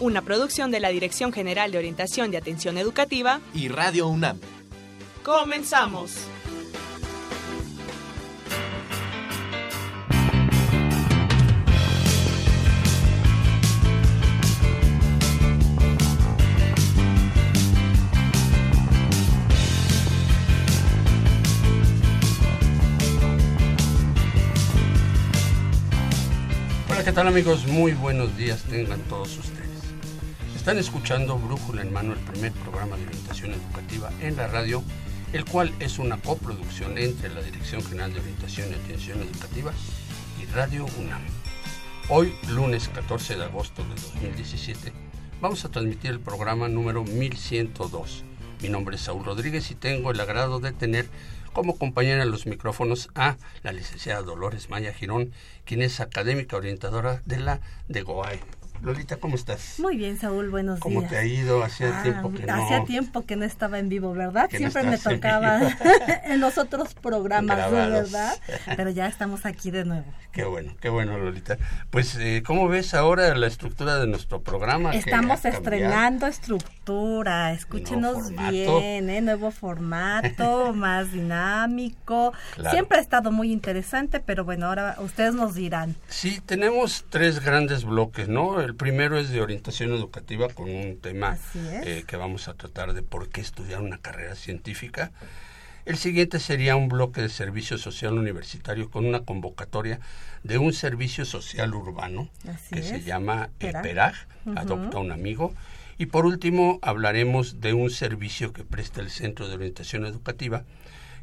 Una producción de la Dirección General de Orientación y Atención Educativa y Radio UNAM. Comenzamos. Hola, ¿qué tal amigos? Muy buenos días tengan todos ustedes. Están escuchando Brújula en Mano, el primer programa de orientación educativa en la radio, el cual es una coproducción entre la Dirección General de Orientación y Atención Educativa y Radio UNAM. Hoy, lunes 14 de agosto de 2017, vamos a transmitir el programa número 1102. Mi nombre es Saúl Rodríguez y tengo el agrado de tener como compañera en los micrófonos a la licenciada Dolores Maya Girón, quien es académica orientadora de la DEGOAE. Lolita, ¿cómo estás? Muy bien, Saúl, buenos ¿Cómo días. te ha ido? Hacía Ah, tiempo que no. Hacía tiempo que no estaba en vivo, ¿verdad? No Siempre me en tocaba en los otros programas. ¿verdad? Pero ya estamos aquí de nuevo. Qué bueno, qué bueno, Lolita. Pues, eh, ¿cómo ves ahora la estructura de nuestro programa? Estamos estrenando estructura, escúchenos bien, ¿eh? Nuevo formato, más dinámico. Claro. Siempre ha estado muy interesante, pero bueno, ahora ustedes nos dirán. Sí, tenemos tres grandes bloques, ¿no? El primero es de orientación educativa con un tema eh, que vamos a tratar de por qué estudiar una carrera científica. El siguiente sería un bloque de servicio social universitario con una convocatoria de un servicio social urbano Así que se llama Peraj. PERAG, Ujú. Adopta un Amigo. Y por último hablaremos de un servicio que presta el Centro de Orientación Educativa,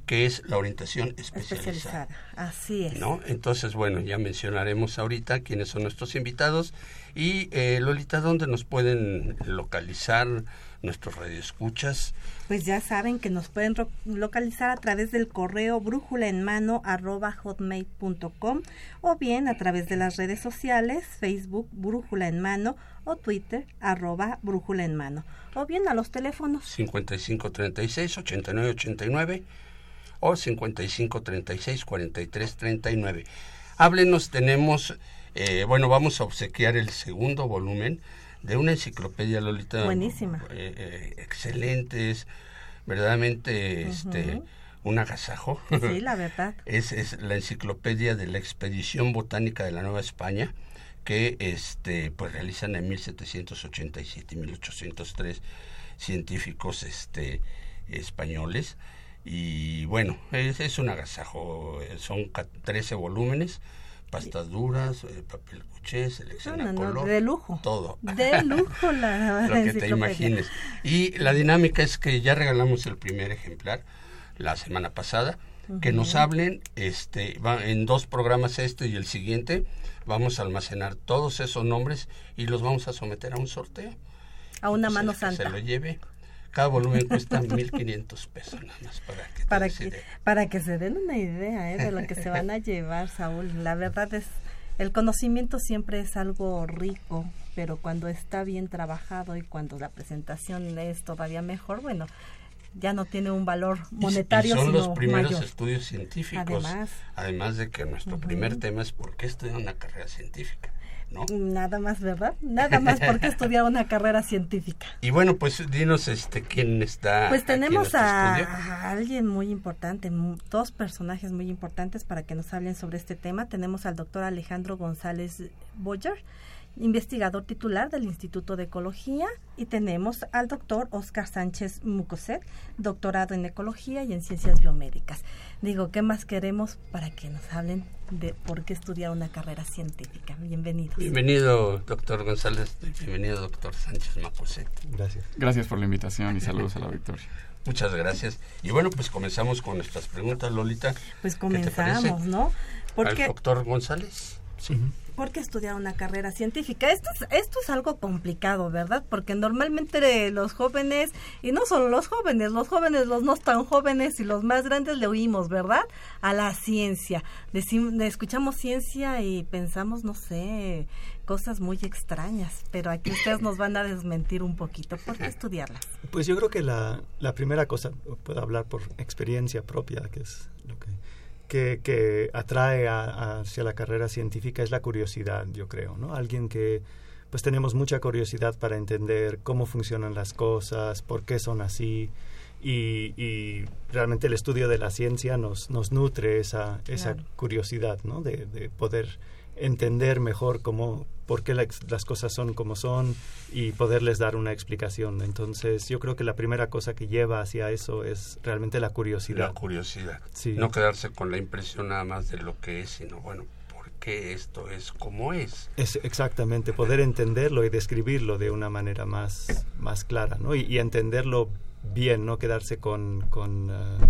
que es la orientación especializada. Especializada. Así es. ¿no? Entonces, bueno, ya mencionaremos ahorita quiénes son nuestros invitados. Y eh, Lolita, ¿dónde nos pueden localizar nuestros radioescuchas? Pues ya saben que nos pueden localizar a través del correo brújula en mano arroba hotmail.com o bien a través de las redes sociales Facebook brújula en mano o Twitter arroba brújula en mano o bien a los teléfonos 5536-8989 o 5536-4339. Háblenos, tenemos, eh, bueno, vamos a obsequiar el segundo volumen de una enciclopedia, Lolita. Buenísima. eh, eh, excelentes, verdaderamente este, un agasajo. sí la verdad es, es la enciclopedia de la expedición botánica de la Nueva España que este pues realizan en 1787 y 1803 científicos este españoles. Y bueno es, es un agasajo eh, son ca- 13 volúmenes pastas duras eh, papel cuché selección no, color de lujo. todo. De lujo la lo que te imagines. Y la dinámica es que ya regalamos el primer ejemplar la semana pasada, que nos hablen, este, va, en dos programas este y el siguiente, vamos a almacenar todos esos nombres y los vamos a someter a un sorteo. a una Entonces, mano que santa Se lo lleve. Cada volumen cuesta 1.500 pesos nada más para que para que, idea. para que se den una idea ¿eh? de lo que se van a llevar, Saúl. La verdad es, el conocimiento siempre es algo rico, pero cuando está bien trabajado y cuando la presentación es todavía mejor, bueno, ya no tiene un valor monetario, y son sino los primeros mayor. estudios científicos. Además. Además de que nuestro primer tema es por qué estudiar una carrera científica. ¿no? Nada más, ¿verdad? Nada más porque estudiar una carrera científica. Y bueno, pues dinos este quién está. Pues tenemos a, a alguien muy importante, dos personajes muy importantes para que nos hablen sobre este tema. Tenemos al doctor Alejandro González Boyer, investigador titular del Instituto de Ecología, y tenemos al doctor Oscar Sánchez Mucoset, doctorado en Ecología y en Ciencias Biomédicas. Digo, ¿qué más queremos para que nos hablen de por qué estudiar una carrera científica? Bienvenidos. Bienvenido, doctor González. Bienvenido, doctor Sánchez Macoset. Gracias. Gracias por la invitación y saludos a la Victoria. Muchas gracias. Y bueno, pues comenzamos con nuestras preguntas, Lolita. Pues ¿Qué te parece? comenzamos, ¿no? Al Porque doctor González. Sí. ¿Por qué estudiar una carrera científica? Esto es, esto es algo complicado, ¿verdad? Porque normalmente los jóvenes, y no solo los jóvenes, los jóvenes, los no tan jóvenes y los más grandes le oímos, ¿verdad? A la ciencia. Decimos, escuchamos ciencia y pensamos, no sé, cosas muy extrañas, pero aquí ustedes nos van a desmentir un poquito. ¿Por qué estudiarlas? Pues yo creo que la, la primera cosa, puedo hablar por experiencia propia, que es lo que que, atrae hacia la carrera científica es la curiosidad, yo creo, ¿no? Alguien que pues tenemos mucha curiosidad para entender cómo funcionan las cosas, por qué son así, y, realmente el estudio de la ciencia nos, nos nutre esa, esa curiosidad, ¿no? De, de poder entender mejor cómo, por qué las cosas son como son y poderles dar una explicación. Entonces, yo creo que la primera cosa que lleva hacia eso es realmente la curiosidad. La curiosidad. No quedarse con la impresión nada más de lo que es, sino, bueno, ¿por qué esto es como es? Es exactamente, poder entenderlo y describirlo de una manera más, más clara, ¿no? Y, entenderlo bien, no quedarse con... con eh,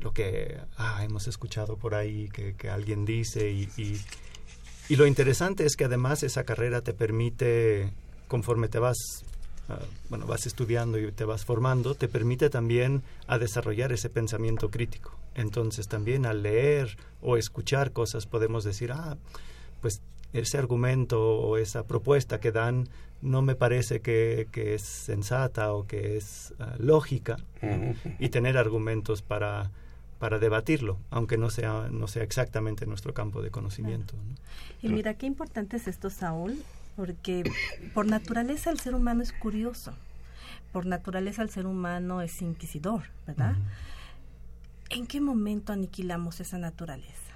lo que ah, hemos escuchado por ahí, que, que alguien dice y y lo interesante es que además esa carrera te permite, conforme te vas, ah, bueno, vas estudiando y te vas formando, te permite también a desarrollar ese pensamiento crítico. Entonces también al leer o escuchar cosas podemos decir, ah, pues ese argumento o esa propuesta que dan no me parece que, que es sensata o que es ah, lógica y tener argumentos para para debatirlo, aunque no sea, no sea exactamente nuestro campo de conocimiento. Y mira, qué importante es esto, Saúl, porque por naturaleza el ser humano es curioso, por naturaleza el ser humano es inquisidor, ¿verdad? ¿En qué momento aniquilamos esa naturaleza?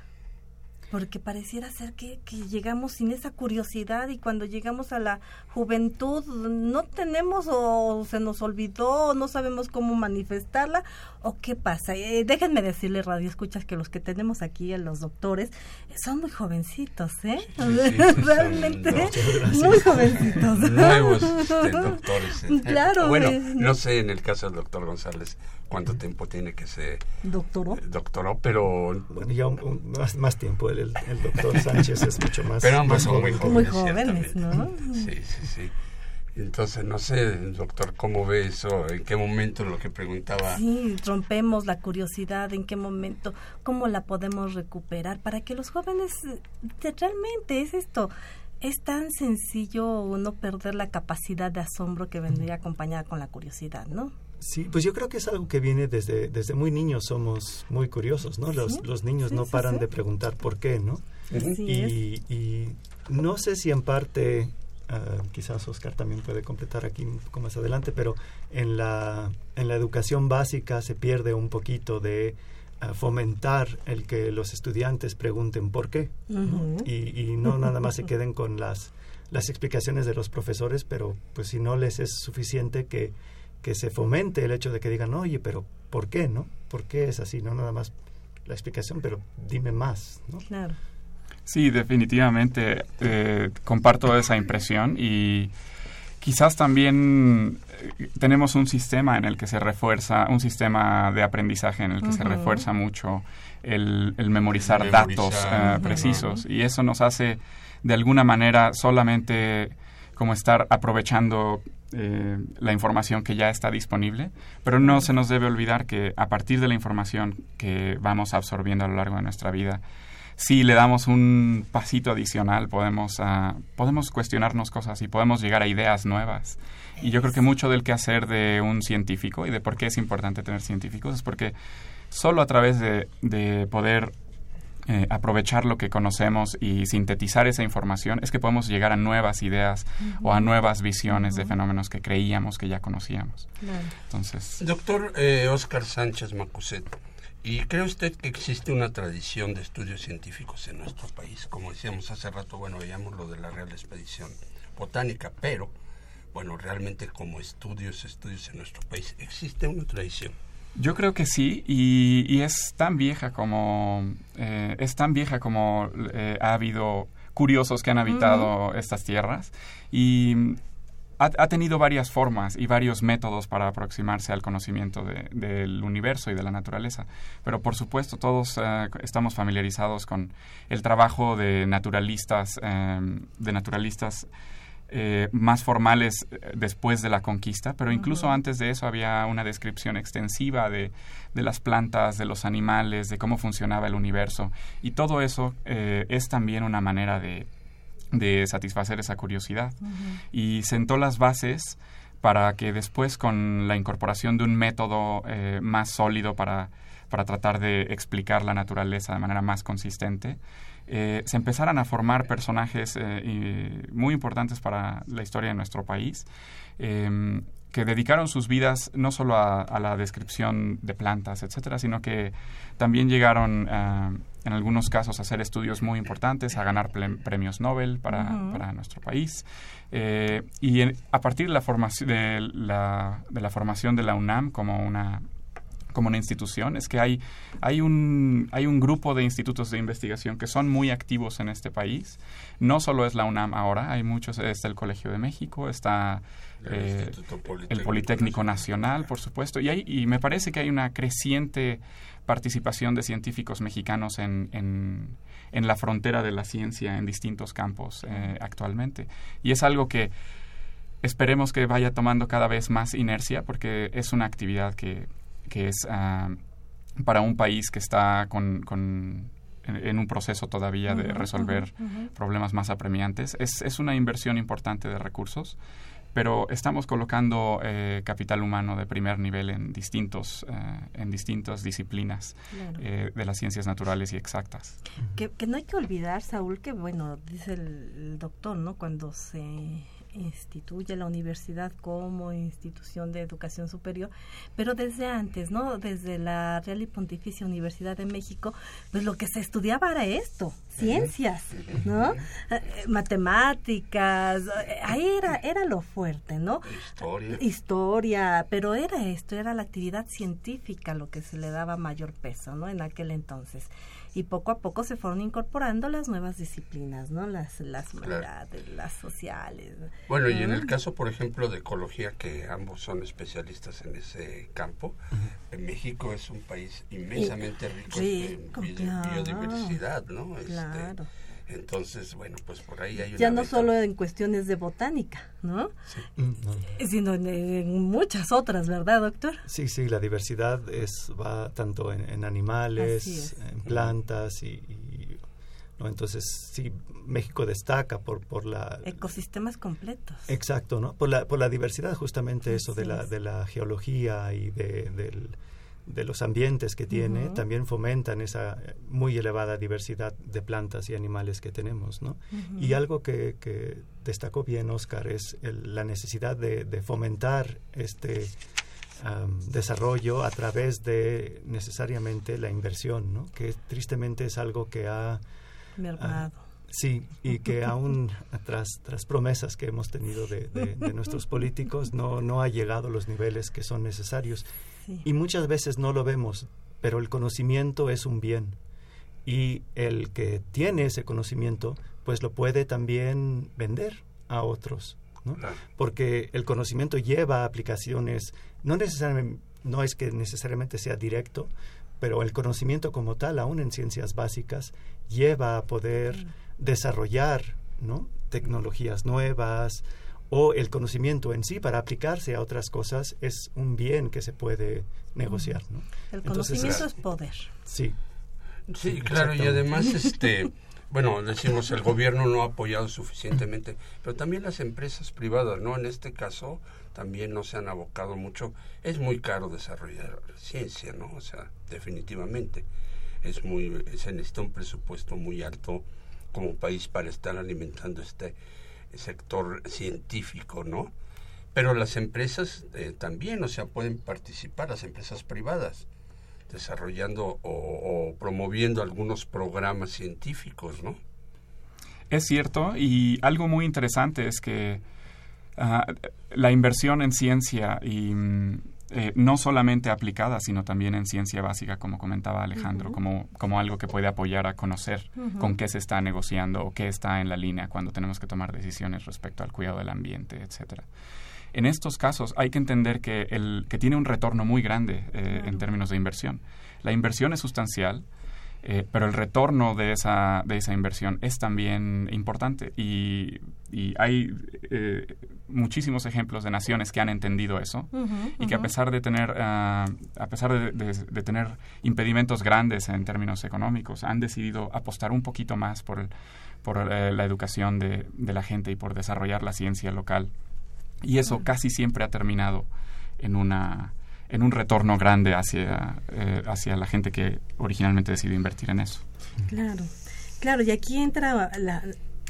Porque pareciera ser que, llegamos sin esa curiosidad y cuando llegamos a la juventud no tenemos o se nos olvidó o no sabemos cómo manifestarla o qué pasa. Eh, déjenme decirle, Radio Escuchas, que los que tenemos aquí, los doctores, son muy jovencitos, ¿eh? Realmente muy jovencitos. Nuevos este, doctores. ¿eh? Claro. Bueno, no sé en el caso del doctor González cuánto tiempo tiene que ser doctoró, doctoró pero bueno ya más, más, tiempo el, el, doctor Sánchez es mucho más pero ambos son muy jóvenes, muy jóvenes ¿no? sí sí sí entonces, no sé, doctor, ¿cómo ve eso? ¿En qué momento lo que preguntaba? Sí, rompemos la curiosidad, ¿en qué momento? ¿Cómo la podemos recuperar? Para que los jóvenes, realmente es esto, es tan sencillo no perder la capacidad de asombro que vendría acompañada con la curiosidad, ¿no? Sí, pues yo creo que es algo que viene desde, desde muy niños, somos muy curiosos, ¿no? Los, los niños no paran de preguntar por qué, ¿no? Y, y, no sé si en parte, ah, quizás Oscar también puede completar aquí un poco más adelante, pero en la, en la educación básica se pierde un poquito de ah, fomentar el que los estudiantes pregunten por qué, y, y no nada más se queden con las, las explicaciones de los profesores, pero pues si no les es suficiente que que se fomente el hecho de que digan, oye, pero ¿por qué, no? ¿Por qué es así? No nada más la explicación, pero dime más, ¿no? Claro. Sí, definitivamente eh, comparto esa impresión y quizás también eh, tenemos un sistema en el que se refuerza, un sistema de aprendizaje en el que se refuerza mucho el, memorizar, datos eh, precisos y eso nos hace de alguna manera solamente como estar aprovechando eh, la información que ya está disponible, pero no se nos debe olvidar que a partir de la información que vamos absorbiendo a lo largo de nuestra vida, si le damos un pasito adicional, podemos, uh, podemos cuestionarnos cosas y podemos llegar a ideas nuevas. Y yo creo que mucho del quehacer de un científico y de por qué es importante tener científicos es porque solo a través de, de poder eh, aprovechar lo que conocemos y sintetizar esa información, es que podemos llegar a nuevas ideas o a nuevas visiones de fenómenos que creíamos que ya conocíamos. Entonces, Doctor eh, Oscar Sánchez Macuset, ¿y cree usted que existe una tradición de estudios científicos en nuestro país? Como decíamos hace rato, bueno, veíamos lo de la Real Expedición Botánica, pero, bueno, realmente como estudios, estudios en nuestro país, ¿existe una tradición? Yo creo que sí, y, es tan vieja como eh, es tan vieja como eh, ha habido curiosos que han habitado estas tierras y ha, tenido varias formas y varios métodos para aproximarse al conocimiento del universo y de la naturaleza. Pero por supuesto todos eh, estamos familiarizados con el trabajo de naturalistas, em, de naturalistas eh, más formales eh, después de la conquista, pero incluso antes de eso había una descripción extensiva de, las plantas, de los animales, de cómo funcionaba el universo. Y todo eso es también una manera de de satisfacer esa curiosidad. Y sentó las bases para que después con la incorporación de un método eh, más sólido para, para, tratar de explicar la naturaleza de manera más consistente, eh, se empezaran a formar personajes eh, muy importantes para la historia de nuestro país, em, que dedicaron sus vidas no solo a, la descripción de plantas, etcétera, sino que también llegaron en algunos casos a hacer estudios muy importantes, a ganar premios Nobel para, nuestro país. Eh, y a partir de la, formación, de, la, de la formación de la UNAM como una como una institución es que hay, hay, un, hay un grupo de institutos de investigación que son muy activos en este país. No solo es la UNAM ahora, hay muchos, está el Colegio de México, está el, eh, Politécnico, Nacional, por supuesto, y, hay, y me parece que hay una creciente participación de científicos mexicanos en, en, la frontera de la ciencia en distintos campos eh, actualmente. Y es algo que esperemos que vaya tomando cada vez más inercia porque es una actividad que, que es ah, para un país que está con, con en, un proceso todavía de resolver problemas más apremiantes. Es, es una inversión importante de recursos pero estamos colocando eh, capital humano de primer nivel en distintos eh, en distintas disciplinas eh, de las ciencias naturales y exactas. Que, que, no hay que olvidar Saúl que bueno dice el doctor no cuando se instituye la universidad como institución de educación superior, pero desde antes, ¿no? Desde la Real y Pontificia Universidad de México, pues lo que se estudiaba era esto, ciencias, ¿no? Eh, matemáticas, eh, ahí era, era lo fuerte, ¿no? Historia. Historia, pero era esto, era la actividad científica lo que se le daba mayor peso, ¿no? En aquel entonces y poco a poco se fueron incorporando las nuevas disciplinas, ¿no? Las, las humanidades, las sociales. Bueno, y en el caso, por ejemplo, de ecología, que ambos son especialistas en ese campo, en México es un país inmensamente rico en biodiversidad, ¿no? Este, claro. Entonces, bueno, pues por ahí hay una Ya no solo en cuestiones de botánica, ¿no? Sí. Eh, sino en, muchas otras, ¿verdad, doctor? Sí, sí, la diversidad es va tanto en, animales, en plantas y, ¿no? Entonces, sí, México destaca por, por la... Ecosistemas completos. Exacto, ¿no? Por la, por la diversidad, justamente eso de la, de la geología y de, del de los ambientes que tiene también fomentan esa muy elevada diversidad de plantas y animales que tenemos, ¿no? Y algo que, que, destacó bien Oscar es la necesidad de, fomentar este desarrollo a través de necesariamente la inversión, ¿no? Que tristemente es algo que ha... Mermado. Sí, y que aún tras, tras promesas que hemos tenido de, de, nuestros políticos no, no ha llegado a los niveles que son necesarios. Y muchas veces no lo vemos, pero el conocimiento es un bien. Y el que tiene ese conocimiento, pues lo puede también vender a otros. ¿no? Porque el conocimiento lleva aplicaciones, no, necesariamente, no es que necesariamente sea directo, pero el conocimiento como tal, aún en ciencias básicas, lleva a poder desarrollar ¿no? tecnologías nuevas, o el conocimiento en sí para aplicarse a otras cosas es un bien que se puede negociar. ¿no? El conocimiento es poder. Sí. Sí, claro, y además, este, bueno, decimos, el gobierno no ha apoyado suficientemente, pero también las empresas privadas, ¿no? En este caso, también no se han abocado mucho. Es muy caro desarrollar ciencia, ¿no? O sea, definitivamente. Es muy, se necesita un presupuesto muy alto como país para estar alimentando este sector científico, ¿no? Pero las empresas eh, también, o sea, pueden participar, las empresas privadas, desarrollando o, promoviendo algunos programas científicos, ¿no? Es cierto, y algo muy interesante es que ah, la inversión en ciencia y, eh, no solamente aplicada, sino también en ciencia básica, como comentaba Alejandro, como, como algo que puede apoyar a conocer con qué se está negociando o qué está en la línea cuando tenemos que tomar decisiones respecto al cuidado del ambiente, etcétera. En estos casos hay que entender que, el, que tiene un retorno muy grande eh, en términos de inversión. La inversión es sustancial, eh, pero el retorno de esa, de esa inversión es también importante. Y, hay eh, muchísimos ejemplos de naciones que han entendido eso y que a pesar de tener ah, a pesar de, tener impedimentos grandes en términos económicos han decidido apostar un poquito más por, por eh, la educación de, de, la gente y por desarrollar la ciencia local. Y eso casi siempre ha terminado en una en un retorno grande hacia, eh, hacia la gente que originalmente decidió invertir en eso. Claro, claro, y aquí entra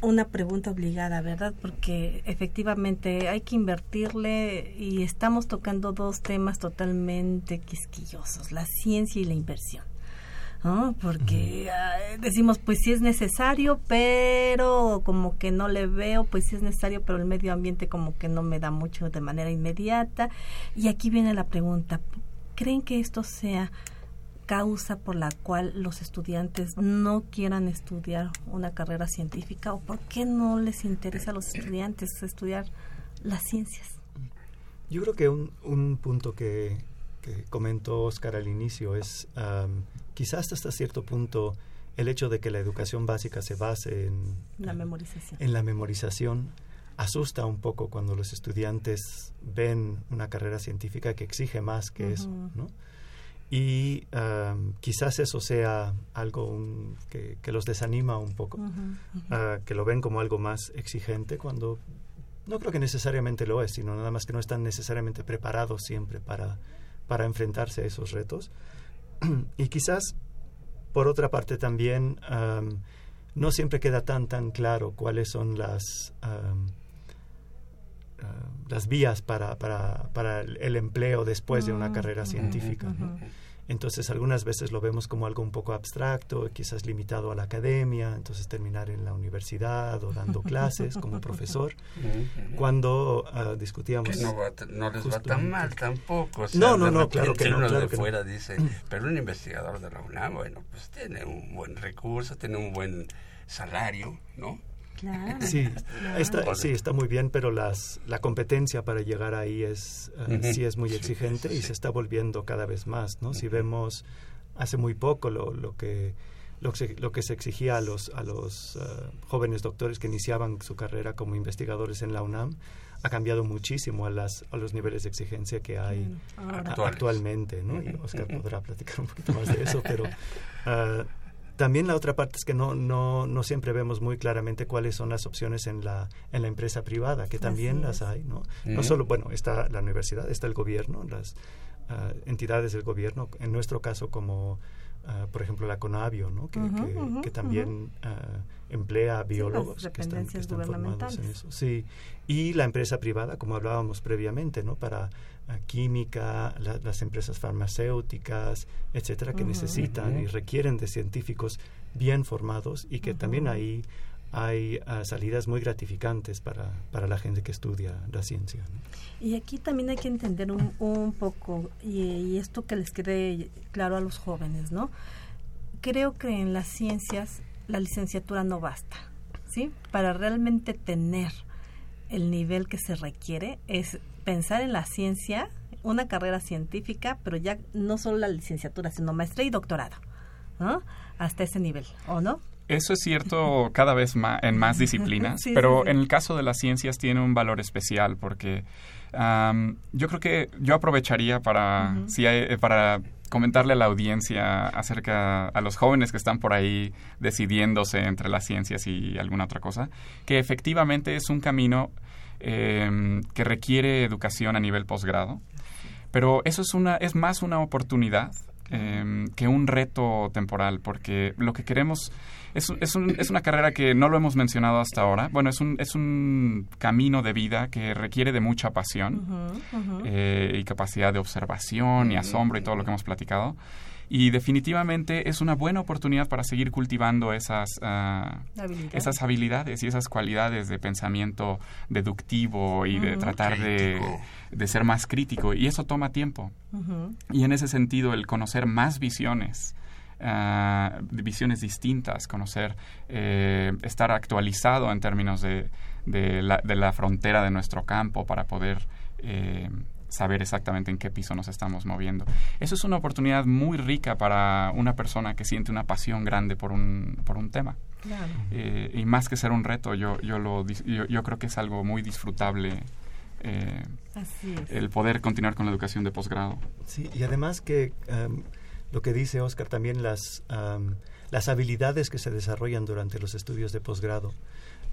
una pregunta obligada, ¿verdad? Porque efectivamente hay que invertirle y estamos tocando dos temas totalmente quisquillosos, la ciencia y la inversión. ¿No? Porque decimos, pues sí es necesario, pero como que no le veo, pues sí es necesario, pero el medio ambiente como que no me da mucho de manera inmediata. Y aquí viene la pregunta, ¿creen que esto sea causa por la cual los estudiantes no quieran estudiar una carrera científica o por qué no les interesa a los estudiantes estudiar las ciencias? Yo creo que un, un punto que, que comentó Oscar al inicio es quizás hasta cierto punto el hecho de que la educación básica se base en la memorización, en la memorización asusta un poco cuando los estudiantes ven una carrera científica que exige más que eso, ¿no? Y quizás eso sea algo que, los desanima un poco, ah, que lo ven como algo más exigente cuando no creo que necesariamente lo es, sino nada más que no están necesariamente preparados siempre para, para enfrentarse a esos retos. y quizás, por otra parte, también no siempre queda tan, tan claro cuáles son las, las vías para, para, para, el empleo después de una mm, carrera científica. Entonces algunas veces lo vemos como algo un poco abstracto, quizás limitado a la academia, entonces terminar en la universidad o dando clases como profesor. Cuando uh, discutíamos... Que no, no les va tan mal tampoco. no, no, no, claro que no. Uno claro de fuera dice, pero un investigador de la UNAM, bueno, pues tiene un buen recurso, tiene un buen salario, ¿no? Sí, está, sí, está muy bien, pero las, la competencia para llegar ahí es, eh, sí es muy exigente y se está volviendo cada vez más, ¿no? Si vemos hace muy poco lo, lo que lo que, se, lo que se exigía a los, a los eh, jóvenes doctores que iniciaban su carrera como investigadores en la UNAM ha cambiado muchísimo a, las, a los niveles de exigencia que hay actualmente. ¿no? Y Oscar podrá platicar un poquito más de eso, pero uh, también la otra parte es que no, no, no siempre vemos muy claramente cuáles son las opciones en la, en la empresa privada, que también las hay, ¿no? No solo, bueno, está la universidad, está el gobierno, las ah, entidades del gobierno, en nuestro caso como, ah, por ejemplo, la CONAVIO, ¿no? Que, que, también uh, emplea biólogos que están, que están formados en eso. Sí, y la empresa privada, como hablábamos previamente, ¿no? Para química, las empresas farmacéuticas, etcétera, que necesitan y requieren de científicos bien formados y que también ahí hay ah, salidas muy gratificantes para, para, la gente que estudia la ciencia. Y aquí también hay que entender un, un poco, y, y, esto que les quede claro a los jóvenes, ¿no? Creo que en las ciencias la licenciatura no basta, ¿sí? Para realmente tener el nivel que se requiere es pensar en la ciencia, una carrera científica, pero ya no solo la licenciatura, sino maestría y doctorado, ¿no? Hasta ese nivel, ¿o no? Eso es cierto cada vez más en más disciplinas, pero en el caso de las ciencias tiene un valor especial porque yo creo que yo aprovecharía para, si hay, eh, para comentarle a la audiencia acerca a los jóvenes que están por ahí decidiéndose entre las ciencias y alguna otra cosa, que efectivamente es un camino eh, que requiere educación a nivel posgrado. Pero eso es, una, es más una oportunidad em, que un reto temporal, porque lo que queremos es, es, un, es, una carrera que no lo hemos mencionado hasta ahora. Bueno, es un, es un camino de vida que requiere de mucha pasión eh, y capacidad de observación y asombro y todo lo que hemos platicado. Y definitivamente es una buena oportunidad para seguir cultivando esas, ah, Habilidades. esas habilidades y esas cualidades de pensamiento deductivo y de tratar de, de ser más crítico. Y eso toma tiempo. Y en ese sentido, el conocer más visiones, ah, visiones distintas, conocer, eh, estar actualizado en términos de, de la, de la frontera de nuestro campo para poder eh, saber exactamente en qué piso nos estamos moviendo. Eso es una oportunidad muy rica para una persona que siente una pasión grande por un, por un tema. Claro. Eh, y más que ser un reto, yo, yo, lo, yo, yo creo que es algo muy disfrutable eh, Así es. el poder continuar con la educación de posgrado. Sí, y además que em, lo que dice Oscar, también las, am, las habilidades que se desarrollan durante los estudios de posgrado.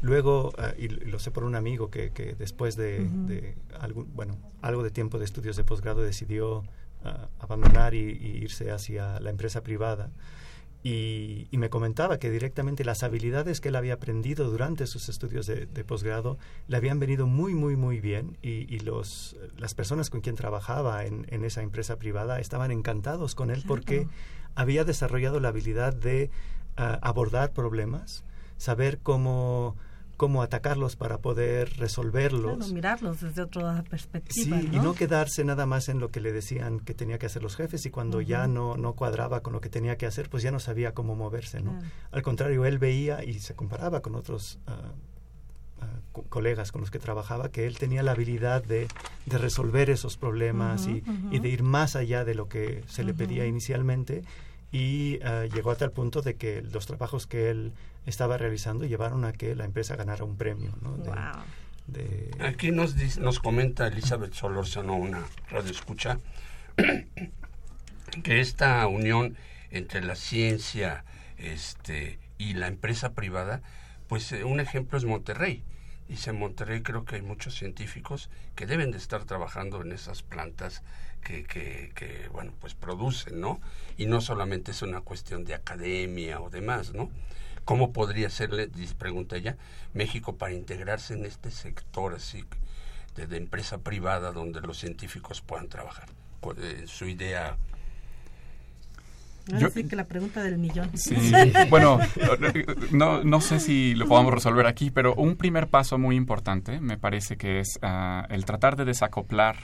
Luego, ah, y lo sé por un amigo que, que después de, Ujú. de algún, bueno, algo de tiempo de estudios de posgrado decidió ah, abandonar y, y irse hacia la empresa privada. Y, y me comentaba que directamente las habilidades que él había aprendido durante sus estudios de, de posgrado le habían venido muy, muy, muy bien y, y los, las personas con quien trabajaba en, en esa empresa privada estaban encantados con él porque había desarrollado la habilidad de ah, abordar problemas, saber cómo, cómo atacarlos para poder resolverlos. Claro, mirarlos desde otra perspectiva. Sí, y no quedarse nada más en lo que le decían que tenía que hacer los jefes y cuando ya no, no cuadraba con lo que tenía que hacer, pues ya no sabía cómo moverse, ¿no? Claro. Al contrario, él veía y se comparaba con otros ah, co- colegas con los que trabajaba, que él tenía la habilidad de, de resolver esos problemas y, y de ir más allá de lo que se le pedía inicialmente y ah, llegó a tal punto de que los trabajos que él estaba realizando llevaron a que la empresa ganara un premio, ¿no? De- Wow. de- Aquí nos, nos comenta Elizabeth Solórzano, una radio escucha, que esta unión entre la ciencia este, y la empresa privada, pues eh, un ejemplo es Monterrey. Dice en Monterrey creo que hay muchos científicos que deben de estar trabajando en esas plantas que, que, que, bueno, pues producen, ¿no? Y no solamente es una cuestión de academia o demás, ¿no? ¿Cómo podría ser, le dice- pregunta ella, México para integrarse en este sector así de, de empresa privada donde los científicos puedan trabajar? Eh, su idea Ahora Yo- sí que la pregunta del millón. Sí, bueno, no, no sé si lo podamos resolver aquí, pero un primer paso muy importante me parece que es ah, el tratar de desacoplar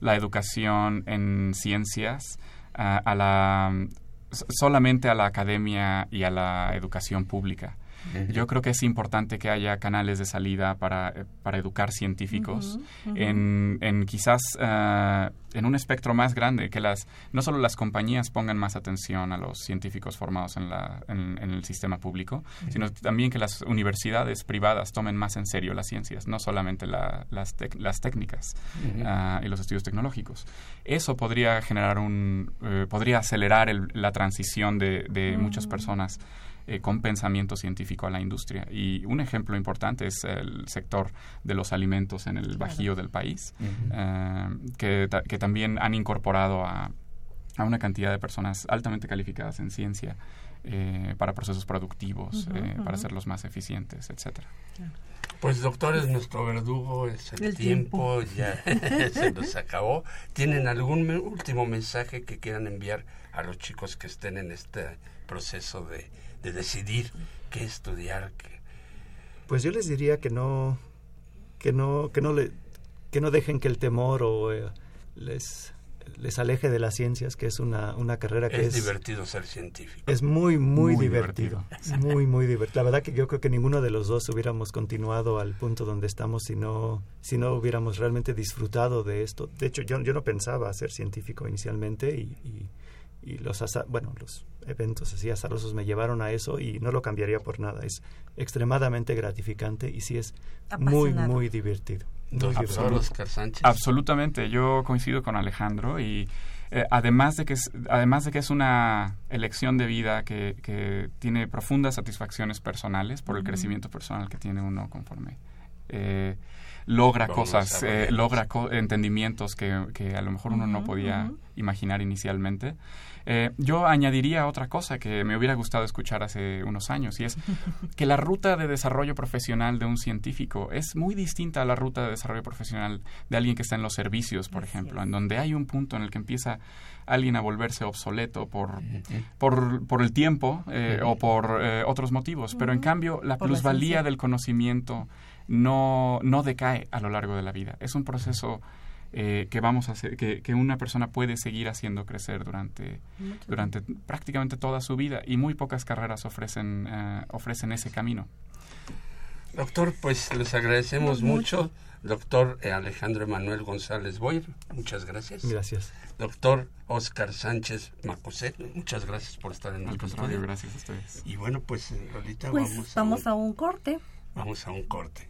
la educación en ciencias ah, a la solamente a la academia y a la educación pública. Yo creo que es importante que haya canales de salida para, eh, para educar científicos en, en quizás ah, en un espectro más grande, que las no solo las compañías pongan más atención a los científicos formados en, la, en, en el sistema público, sino también que las universidades privadas tomen más en serio las ciencias, no solamente la- las, tec- las técnicas ah, y los estudios tecnológicos. Eso podría generar un, eh, podría acelerar el- la transición de, de muchas personas eh, con pensamiento científico a la industria. Y un ejemplo importante es el sector de los alimentos en el bajío del país, eh, que, ta- que también han incorporado a, a una cantidad de personas altamente calificadas en ciencia eh, para procesos productivos, eh, para hacerlos más eficientes, etcétera. Pues doctor, es nuestro verdugo, es el, El tiempo, ya se nos acabó. ¿Tienen algún me- último mensaje que quieran enviar a los chicos que estén en este proceso de, de decidir qué estudiar? qué- Pues yo les diría que no, que no, que no le, que no dejen que el temor o eh, les, les aleje de las ciencias, que es una, una carrera que Es es, divertido ser científico. es muy, muy, Muy divertido. Muy, muy divertido. La verdad que yo creo que ninguno de los dos hubiéramos continuado al punto donde estamos si no, si no hubiéramos realmente disfrutado de esto. De hecho, yo, yo no pensaba ser científico inicialmente y, y, y los, bueno, los eventos así azarosos me llevaron a eso y no lo cambiaría por nada. Es extremadamente gratificante y sí es muy, Apasionado. muy divertido. Muy Sánchez. Absolutamente, yo coincido con Alejandro y eh, además de que es, además de que es una elección de vida que, que tiene profundas satisfacciones personales por el crecimiento personal que tiene uno conforme eh, logra Vamos cosas, eh, logra co- entendimientos que, que a lo mejor uno no podía imaginar inicialmente. Eh, yo añadiría otra cosa que me hubiera gustado escuchar hace unos años y es que la ruta de desarrollo profesional de un científico es muy distinta a la ruta de desarrollo profesional de alguien que está en los servicios, por ejemplo, en donde hay un punto en el que empieza alguien a volverse obsoleto por, por, por el tiempo eh, o por eh, otros motivos. Pero en cambio, la plusvalía del conocimiento no, no decae a lo largo de la vida. Es un proceso eh, que vamos a hacer, que, que, una persona puede seguir haciendo crecer durante, durante prácticamente toda su vida y muy pocas carreras ofrecen, ofrecen ese camino. Doctor, pues les agradecemos mucho. Doctor Alejandro Emanuel González Boyer, muchas gracias. Gracias. Doctor Oscar Sánchez Macosé, muchas gracias por estar en nuestro estudio. Gracias a ustedes. Y bueno, pues ahorita pues vamos, vamos a, a un corte. Vamos a un corte.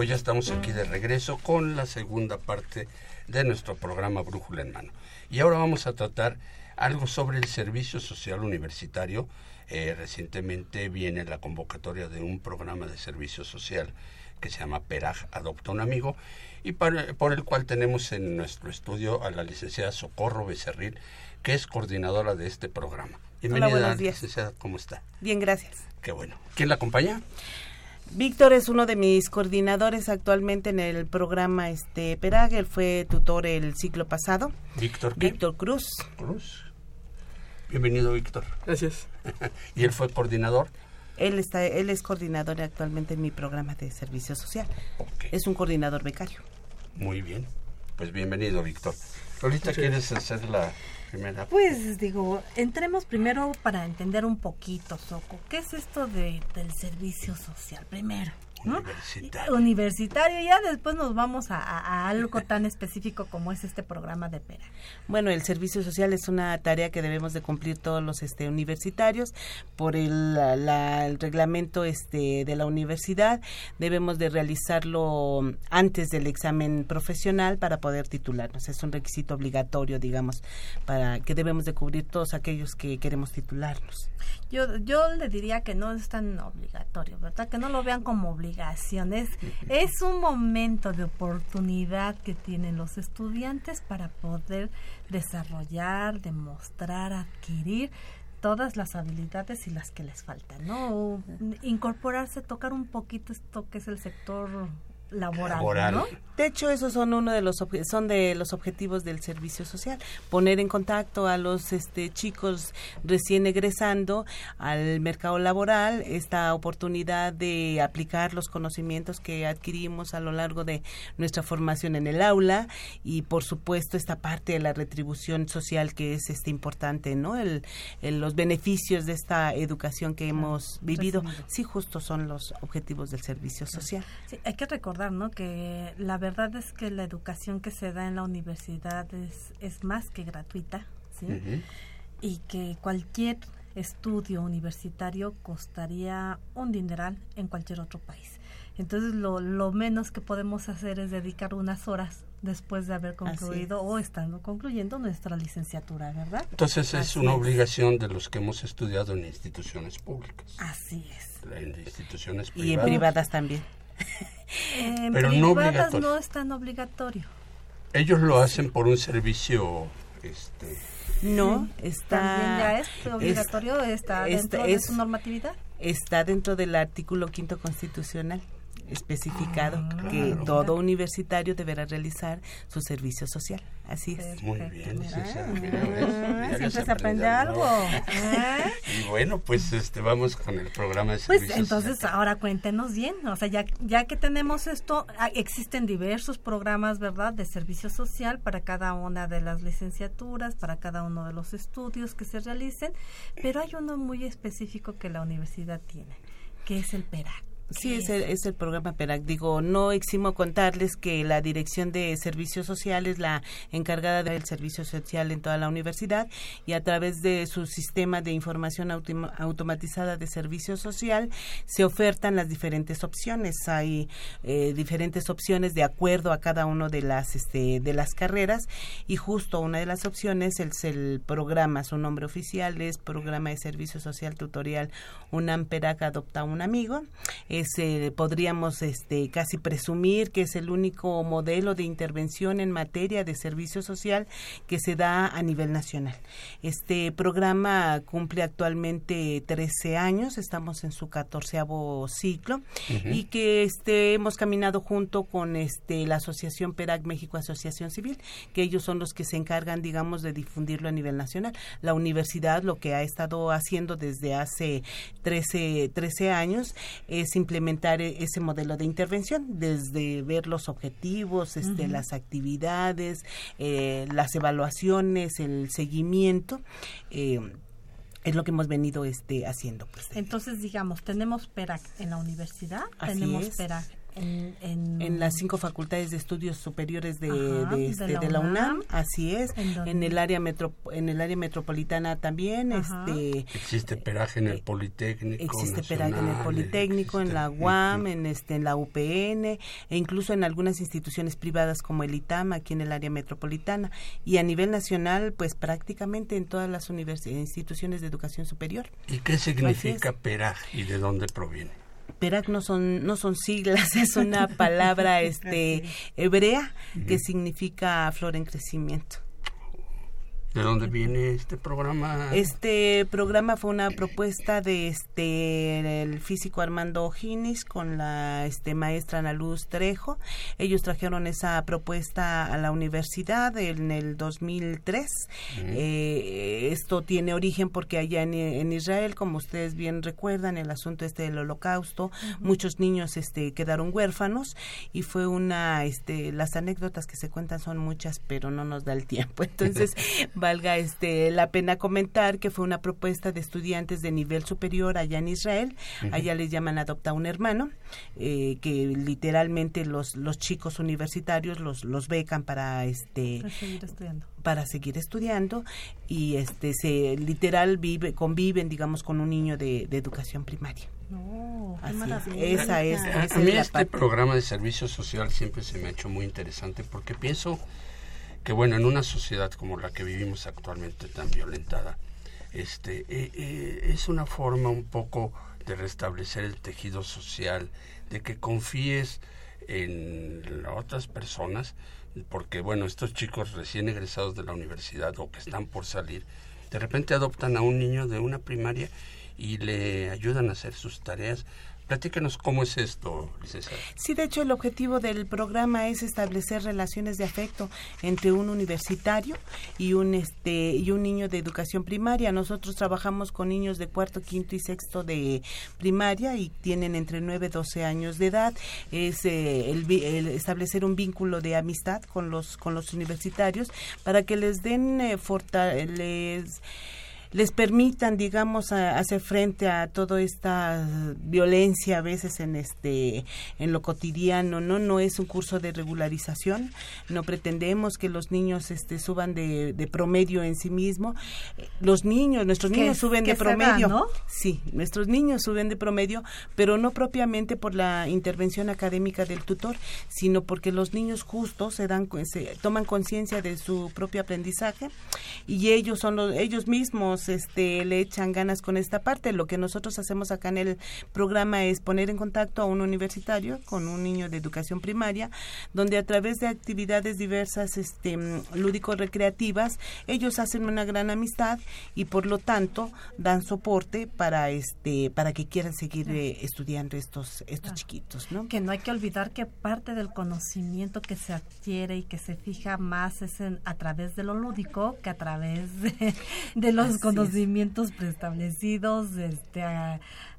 pues ya estamos aquí de regreso con la segunda parte de nuestro programa Brújula en Mano. Y ahora vamos a tratar algo sobre el servicio social universitario. Eh, recientemente viene la convocatoria de un programa de servicio social que se llama PERAG Adopta un Amigo y para- por el cual tenemos en nuestro estudio a la licenciada Socorro Becerril, que es coordinadora de este programa. Bienvenida, buenos días. licenciada, ¿cómo está? Bien, gracias. Qué bueno. ¿Quién la acompaña? Víctor es uno de mis coordinadores actualmente en el programa este PERAG. Él fue tutor el ciclo pasado. Víctor. ¿qué? Víctor Cruz. Cruz. Bienvenido, Víctor. Gracias. y él fue coordinador. Él está, él es coordinador actualmente en mi programa de servicio social. Ok, Es un coordinador becario. Muy bien. Pues bienvenido, Víctor. Ahorita quieres hacer la primera. Pues digo, entremos primero para entender un poquito, Soco. ¿Qué es esto de, del servicio social? Primero. ¿No? Universitario. Universitario, ya después nos vamos a, a- a algo tan específico como es este programa de PERA. Bueno, el servicio social es una tarea que debemos de cumplir todos los este, universitarios por el, la- la- el reglamento este, de la universidad. Debemos de realizarlo antes del examen profesional para poder titularnos. Es un requisito obligatorio, digamos, para que debemos de cubrir todos aquellos que queremos titularnos. Yo, yo le diría que no es tan obligatorio, ¿verdad? Que no lo vean como obligación. Es, es un momento de oportunidad que tienen los estudiantes para poder desarrollar, demostrar, adquirir todas las habilidades y las que les faltan, ¿no? Incorporarse, tocar un poquito esto que es el sector laboral, Laboral. ¿no? De hecho, esos son uno de los obje- son de los objetivos del servicio social, poner en contacto a los este chicos recién egresando al mercado laboral, esta oportunidad de aplicar los conocimientos que adquirimos a lo largo de nuestra formación en el aula y por supuesto esta parte de la retribución social que es este importante, ¿no? El, el- los beneficios de esta educación que hemos vivido, sí justo son los objetivos del servicio social. Sí, hay que recordar, ¿no? Que la verdad es que la educación que se da en la universidad es, es más que gratuita, ¿sí? Y que cualquier estudio universitario costaría un dineral en cualquier otro país. Entonces, lo, lo menos que podemos hacer es dedicar unas horas después de haber concluido o estando concluyendo nuestra licenciatura, ¿verdad? Entonces es una obligación de los que hemos estudiado en instituciones públicas. Así es. En instituciones privadas. Y en privadas también. En Pero privadas no, no es tan obligatorio. Ellos lo hacen por un servicio este no, está... ¿También ya es obligatorio? ¿Está dentro de su normatividad? Está dentro del artículo quinto constitucional especificado ah, que todo universitario deberá realizar su servicio social. Así es. Muy bien, ah, siempre se aprende algo. ¿Eh? Y bueno, pues este vamos con el programa de Pues entonces ahora cuéntenos bien, o sea, ya, ya que tenemos esto, ah, existen diversos programas, ¿verdad?, de servicio social para cada una de las licenciaturas, para cada uno de los estudios que se realicen, pero hay uno muy específico que la universidad tiene, que es el PERAC. Sí, es el, es el programa PERAC. Digo, no eximo contarles que la Dirección de Servicios Sociales, la encargada del servicio social en toda la universidad, y a través de su sistema de información automatizada de servicio social, se ofertan las diferentes opciones. Hay eh, diferentes opciones de acuerdo a cada una de las, este, de las carreras, y justo una de las opciones es el programa, su nombre oficial es Programa de Servicio Social Tutorial UNAM PERAC Adopta un Amigo podríamos este, casi presumir que es el único modelo de intervención en materia de servicio social que se da a nivel nacional. Este programa cumple actualmente 13 años, estamos en su catorceavo ciclo y que este, hemos caminado junto con este, la Asociación PERAC México Asociación Civil, que ellos son los que se encargan, digamos, de difundirlo a nivel nacional. La universidad lo que ha estado haciendo desde hace 13, 13 años es implementar e-, ese modelo de intervención, desde ver los objetivos, este, las actividades, eh, las evaluaciones, el seguimiento. Eh, es lo que hemos venido este haciendo pues entonces digamos tenemos PERAC en la universidad tenemos PERAC en, las cinco facultades de estudios superiores de, este, de, la, UNAM, así es. En, el área metro, en el área metropolitana también este existe peraje en el Politécnico existe peraje en el Politécnico en la UAM en este en la UPN e incluso en algunas instituciones privadas como el ITAM aquí en el área metropolitana. Y a nivel nacional pues prácticamente en todas las instituciones de educación superior. Y qué significa peraje y de dónde proviene Perac no son no son siglas, es una palabra este hebrea que significa flor en crecimiento. ¿De dónde viene este programa? Este programa fue una propuesta de este el físico Armando Ginis con la este maestra Ana Luz Trejo. Ellos trajeron esa propuesta a la universidad en el 2003. Eh, esto tiene origen porque allá en, Israel, como ustedes bien recuerdan, el asunto este del Holocausto, muchos niños este quedaron huérfanos y fue una este las anécdotas que se cuentan son muchas, pero no nos da el tiempo. Entonces valga este la pena comentar que fue una propuesta de estudiantes de nivel superior allá en Israel, allá les llaman adopta un hermano, eh, que literalmente los los chicos universitarios los los becan para este para seguir estudiando. para seguir estudiando y este se literal vive conviven digamos con un niño de, educación primaria. No, esa es, a, mí este programa de servicio social siempre se me ha hecho muy interesante porque pienso que bueno, en una sociedad como la que vivimos actualmente tan violentada, este, eh, eh, es una forma un poco de restablecer el tejido social, de que confíes en otras personas, porque bueno, estos chicos recién egresados de la universidad o que están por salir, de repente adoptan a un niño de una primaria y le ayudan a hacer sus tareas Platícanos cómo es esto, licenciada. Sí, de hecho el objetivo del programa es establecer relaciones de afecto entre un universitario y un este y un niño de educación primaria. Nosotros trabajamos con niños de cuarto, quinto y sexto de primaria y tienen entre 9 y 12 años de edad. Es eh, el, establecer un vínculo de amistad con los con los universitarios para que les den eh, les permitan, digamos, hacer frente a toda esta violencia a veces en este en lo cotidiano, ¿no? No es un curso de regularización, no pretendemos que los niños este suban de, promedio en sí mismo. Los niños, nuestros niños suben de promedio. ¿no? Sí, nuestros niños suben de promedio, pero no propiamente por la intervención académica del tutor, sino porque los niños justos se dan se toman conciencia de su propio aprendizaje y ellos son los ellos mismos este le echan ganas con esta parte. Lo que nosotros hacemos acá en el programa es poner en contacto a un universitario con un niño de educación primaria, donde a través de actividades diversas este lúdico recreativas, ellos hacen una gran amistad y por lo tanto dan soporte para este para que quieran seguir eh, estudiando estos estos chiquitos, ¿no? Que no hay que olvidar que parte del conocimiento que se adquiere y que se fija más es a través de lo lúdico que a través de, los conocimientos preestablecidos, este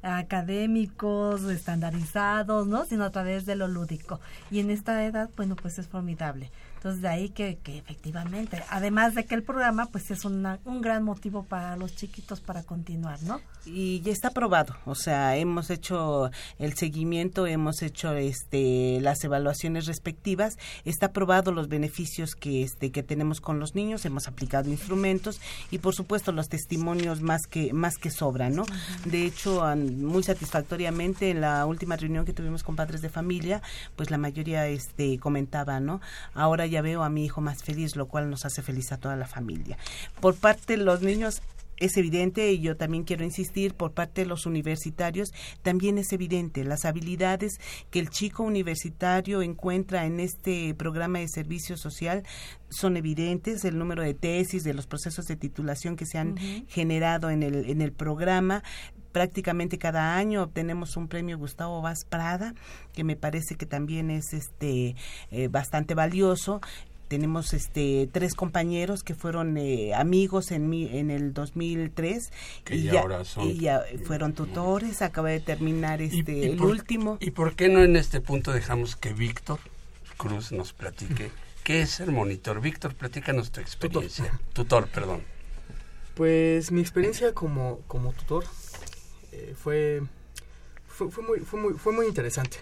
académicos, estandarizados, ¿no? Sino a través de lo lúdico. Y en esta edad, bueno, pues es formidable. Entonces de ahí que, que efectivamente, además de que el programa pues es una, un gran motivo para los chiquitos para continuar, ¿no? Y ya está probado, o sea, hemos hecho el seguimiento, hemos hecho este las evaluaciones respectivas, está probado los beneficios que este que tenemos con los niños, hemos aplicado instrumentos y por supuesto los testimonios más que más que sobran, ¿no? De hecho, muy satisfactoriamente en la última reunión que tuvimos con padres de familia, pues la mayoría este comentaba, ¿no? Ahora ya veo a mi hijo más feliz, lo cual nos hace feliz a toda la familia. Por parte de los niños es evidente, y yo también quiero insistir, por parte de los universitarios, también es evidente las habilidades que el chico universitario encuentra en este programa de servicio social son evidentes, el número de tesis, de los procesos de titulación que se han generado en el, en el programa, prácticamente cada año obtenemos un premio Gustavo Vaz Prada, que me parece que también es este eh, bastante valioso tenemos este tres compañeros que fueron eh, amigos en mi, en el 2003 y ya, ahora son y ya fueron tutores. Acaba de terminar este el último. y por qué no en este punto dejamos que Víctor Cruz nos platique qué es el monitor Víctor platícanos tu experiencia. Tutor, perdón. Pues mi experiencia como como tutor eh, fue, fue, muy, fue, muy, fue muy interesante.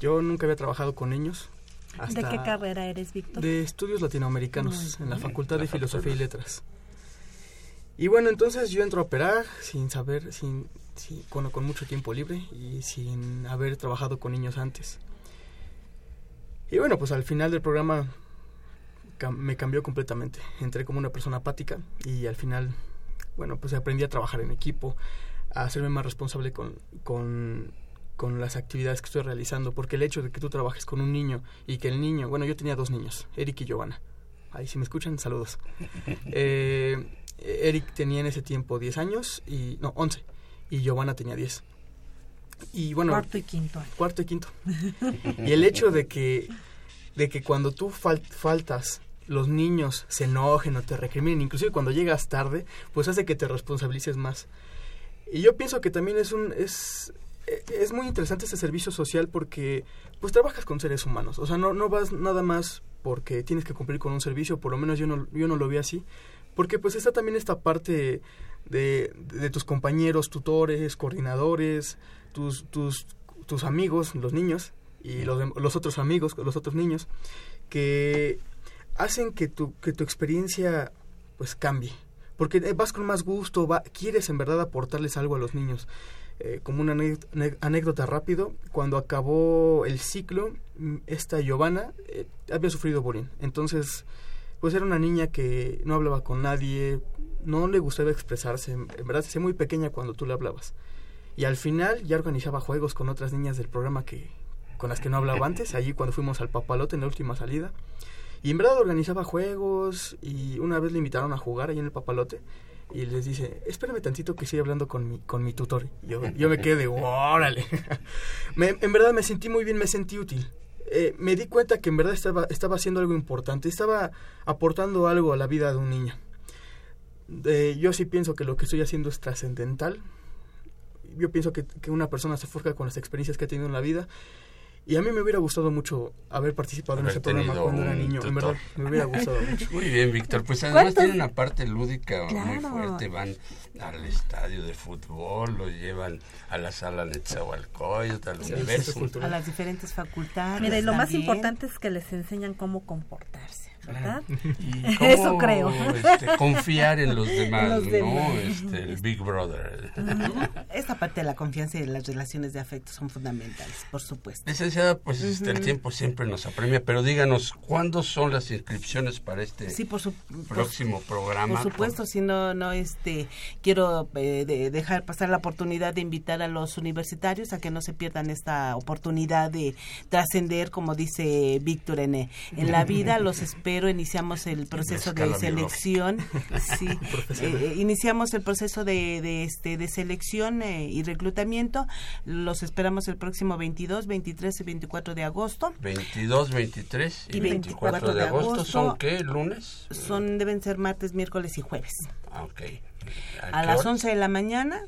Yo nunca había trabajado con niños. ¿De qué carrera eres, Víctor? De estudios latinoamericanos en la Facultad de Filosofía y Letras. Y bueno, entonces yo entro a operar sin saber, sin, con, con mucho tiempo libre y sin haber trabajado con niños antes. Y bueno, pues al final del programa me cambió completamente. Entré como una persona apática y al final, bueno, pues aprendí a trabajar en equipo, a hacerme más responsable con, con, con, las actividades que estoy realizando, porque el hecho de que tú trabajes con un niño y que el niño, bueno, yo tenía dos niños, Eric y Giovanna. Ahí si me escuchan, saludos. Eh, Eric tenía en ese tiempo 10 años, y no, 11, y Giovanna tenía 10. Y bueno, cuarto y quinto. Cuarto y quinto. y el hecho de que, de que cuando tú faltas los niños se enojen o te recriminen, inclusive cuando llegas tarde, pues hace que te responsabilices más. Y yo pienso que también es un es es muy interesante este servicio social porque pues trabajas con seres humanos, o sea, no no vas nada más porque tienes que cumplir con un servicio, por lo menos yo no yo no lo veo así, porque pues está también esta parte de, de tus compañeros, tutores, coordinadores, tus tus tus amigos, los niños y los, los otros amigos, los otros niños que hacen que tu que tu experiencia pues cambie. Porque eh, vas con más gusto, va, quieres en verdad aportarles algo a los niños. Eh, como una anécdota rápido, cuando acabó el ciclo, mm, esta Giovanna eh, había sufrido bullying. Entonces, pues era una niña que no hablaba con nadie, no le gustaba expresarse, en verdad se muy pequeña cuando tú le hablabas. Y al final ya organizaba juegos con otras niñas del programa que con las que no hablaba antes, allí cuando fuimos al papalote en la última salida. Y en verdad organizaba juegos y una vez le invitaron a jugar ahí en el papalote y les dice, espérame tantito que estoy hablando con mi, con mi tutor. Yo, yo me quedé, órale. en verdad me sentí muy bien, me sentí útil. Eh, me di cuenta que en verdad estaba, estaba haciendo algo importante, estaba aportando algo a la vida de un niño. yo sí pienso que lo que estoy haciendo es trascendental. Yo pienso que, que una persona se forja con las experiencias que ha tenido en la vida Y a mí me hubiera gustado mucho haber participado en Haber ese programa cuando era niño. En tutor. verdad, me hubiera gustado mucho. Muy bien, Víctor. Pues además ¿Cuántos? tiene una parte lúdica muy Claro. fuerte. Van al estadio de fútbol, lo llevan a la sala Netzahualcóyotl, al Sí, universo. a las diferentes facultades. Mira, y lo más importante es que les enseñan cómo comportarse, ¿verdad? Y Eso cómo, creo. este, confiar en los demás, los ¿no? demás. Este, el Big Brother. Esta parte de la confianza y de las relaciones de afecto son fundamentales, por supuesto. Licenciada, pues este, el tiempo siempre nos apremia, pero díganos, ¿cuándo son las inscripciones para este Sí, por su por- próximo programa? Por supuesto, si no, no, este, quiero eh, de- dejar pasar la oportunidad de invitar a los universitarios a que no se pierdan esta oportunidad de trascender, como dice Víctor en, en la vida. Los espero, iniciamos el proceso de selección. Sí, eh, iniciamos el proceso de, de, este, de selección eh, y reclutamiento. Los esperamos el próximo 22, 23 y 24 de agosto. 22, 23 y, Y 24 de agosto, agosto. ¿son qué? ¿Lunes? Son, deben ser martes, miércoles y jueves. Ah, ok. a qué las hora? 11 de la mañana